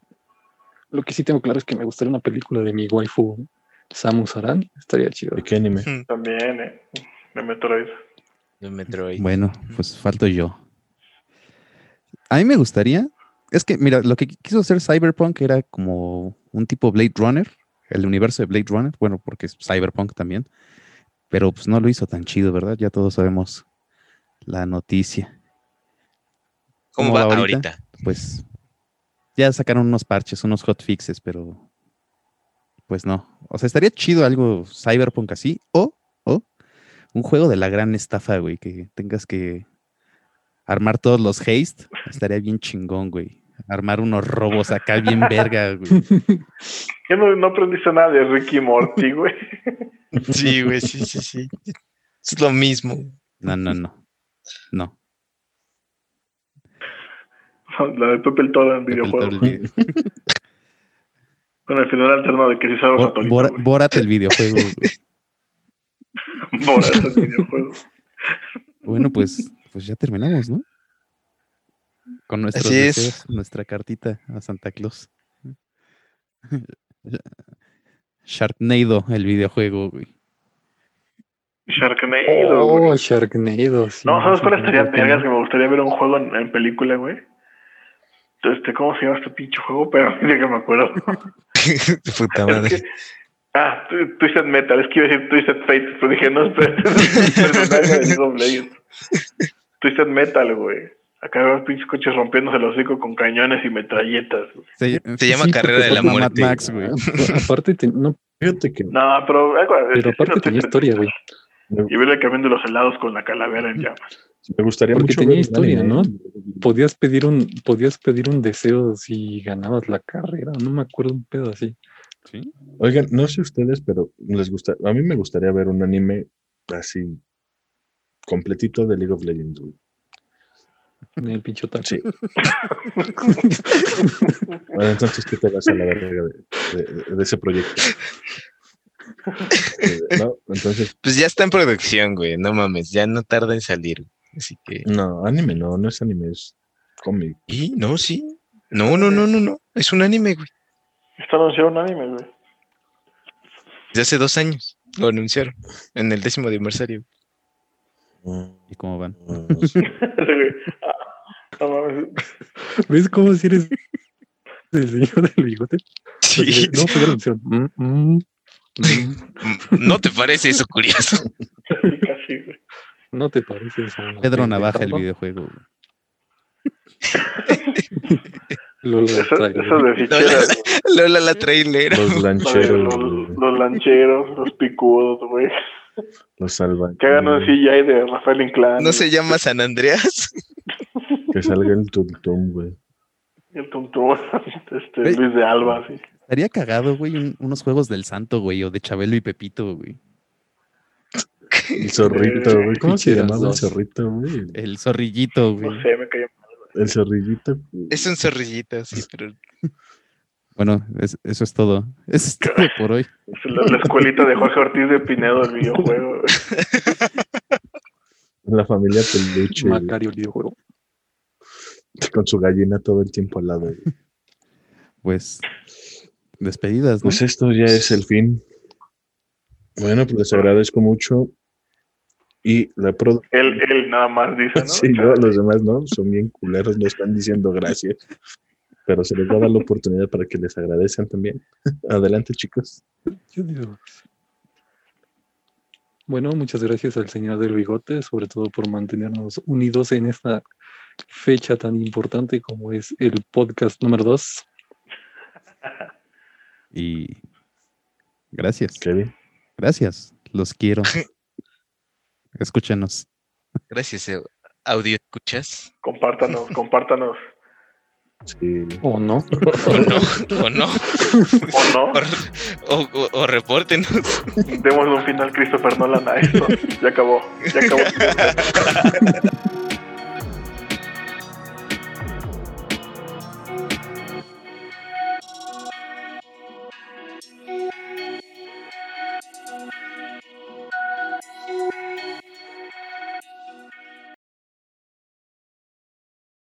lo que sí tengo claro es que me gustaría una película de mi waifu Samus Aran, estaría chido. ¿De qué anime? También, ¿eh? De Metroid. De Metroid. Bueno, pues falto yo. A mí me gustaría Es que, mira, lo que quiso hacer Cyberpunk era como un tipo Blade Runner, el universo de Blade Runner, bueno, porque es Cyberpunk también, pero pues no lo hizo tan chido, ¿verdad? Ya todos sabemos la noticia. ¿Cómo, va ahorita? Pues ya sacaron unos parches, unos hotfixes, pero pues no. O sea, estaría chido algo Cyberpunk así, o, o un juego de la gran estafa, güey, que tengas que armar todos los haste, estaría bien chingón, güey. Armar unos robos acá bien verga, güey. Yo no, no aprendiste nada de Ricky Morty, güey. Sí, güey, sí, sí, sí. Es lo mismo. No, no, no. No. La de Pepe el Toro en videojuegos. Con el final alterno de que si sabes Bo- Bora- Borat el videojuego. güey. Borat el videojuego. Bueno, pues, pues ya terminamos, ¿no? Con nuestros Así es. nuestra cartita a Santa Claus. Sharknado, el videojuego, güey. Sharknado, güey. Oh, Sharknado. sí, No, ¿sabes cuál estaría vergas que me gustaría ver un juego en, en película, güey? Este, ¿cómo se llama este pinche juego? Pero ni que me acuerdo. Puta Es madre. que- ah, Tw- Twisted Metal. Es que iba a decir Twisted Fate, pero dije, no, espérate. es un personaje de League of Legends. Twisted Metal, güey. Acá veo pinches coches rompiéndose el hocico con cañones y metralletas. güey. Se, Se llama Sí, Carrera de la Mad Muerte. Max, güey. Aparte, te- no, Fíjate que No, pero... algo- pero es- aparte tenía historia, güey. Y verle cambiando los helados con la calavera en llamas. me gustaría Porque mucho tenía ver historia, ¿no? ¿eh? Podías pedir un, podías pedir un deseo si ganabas la carrera. No me acuerdo un pedo así. ¿Sí? Oigan, no sé ustedes, pero les gusta, a mí me gustaría ver un anime así completito de League of Legends. güey. En el pincho taco. Sí. Bueno, entonces tú te vas a la verga de, de- de ese proyecto. Eh, ¿no? Entonces, Pues ya está en producción, güey. No mames, ya no tarda en salir. Así que. no, anime no, no es anime, es cómic. ¿Y? No, sí. No, no, no, no, no. Es un anime, güey. Está anunciado un anime, güey. Desde hace dos años. Lo anunciaron. En el décimo aniversario. ¿Y cómo van? ¿Ves cómo si eres el señor del bigote? Sí. No, lo hicieron. Mm, mm, mm. ¿No te parece eso curioso? Casi, güey. ¿No te parece eso? Pedro Navaja, el videojuego. Lola Eso, de güey. Lola la trailera. Los Los, lancheros, los, los lancheros, los picudos, güey. los salvan. Que hagan un CGI de Rafael Inclán. ¿No se llama San Andreas? Que salga el tuntum, güey. El Tumtum, este, Güey. Luis de Alba, sí. Estaría cagado, güey, un- unos juegos del Santo, güey, o de Chabelo y Pepito, güey. El zorrito, güey. ¿Cómo se llamaba el zorrito, güey? El zorrillito, güey. No sé, me cayó. El zorrillito. Es un zorrillito, sí, pero. Bueno, es- eso es todo. Eso es todo por hoy. Es La, la escuelita de Jorge Ortiz de Pinedo del videojuego. güey. La familia peluche. güey, Macario el videojuego. Con su gallina todo el tiempo al lado. güey. Pues, despedidas, ¿no? Pues esto ya es el fin. Bueno, pues les agradezco mucho. Y la pro Él, él nada más dice, ¿no? Sí, no, los demás no, son bien culeros, no están diciendo gracias. Pero se les va a dar la oportunidad para que les agradezcan también. Adelante, chicos. Yo digo. Bueno, muchas gracias al señor del bigote, sobre todo por mantenernos unidos en esta fecha tan importante como es el podcast número 2. Y gracias. Kevin. Gracias. Los quiero. Escúchenos. Gracias, eh, audio escuchas. Compártanos, compártanos. Sí. ¿O no? O no, o no. ¿O no? O, o, o repórtenos. Demos un final Christopher Nolan a esto. Ya acabó, ya acabó.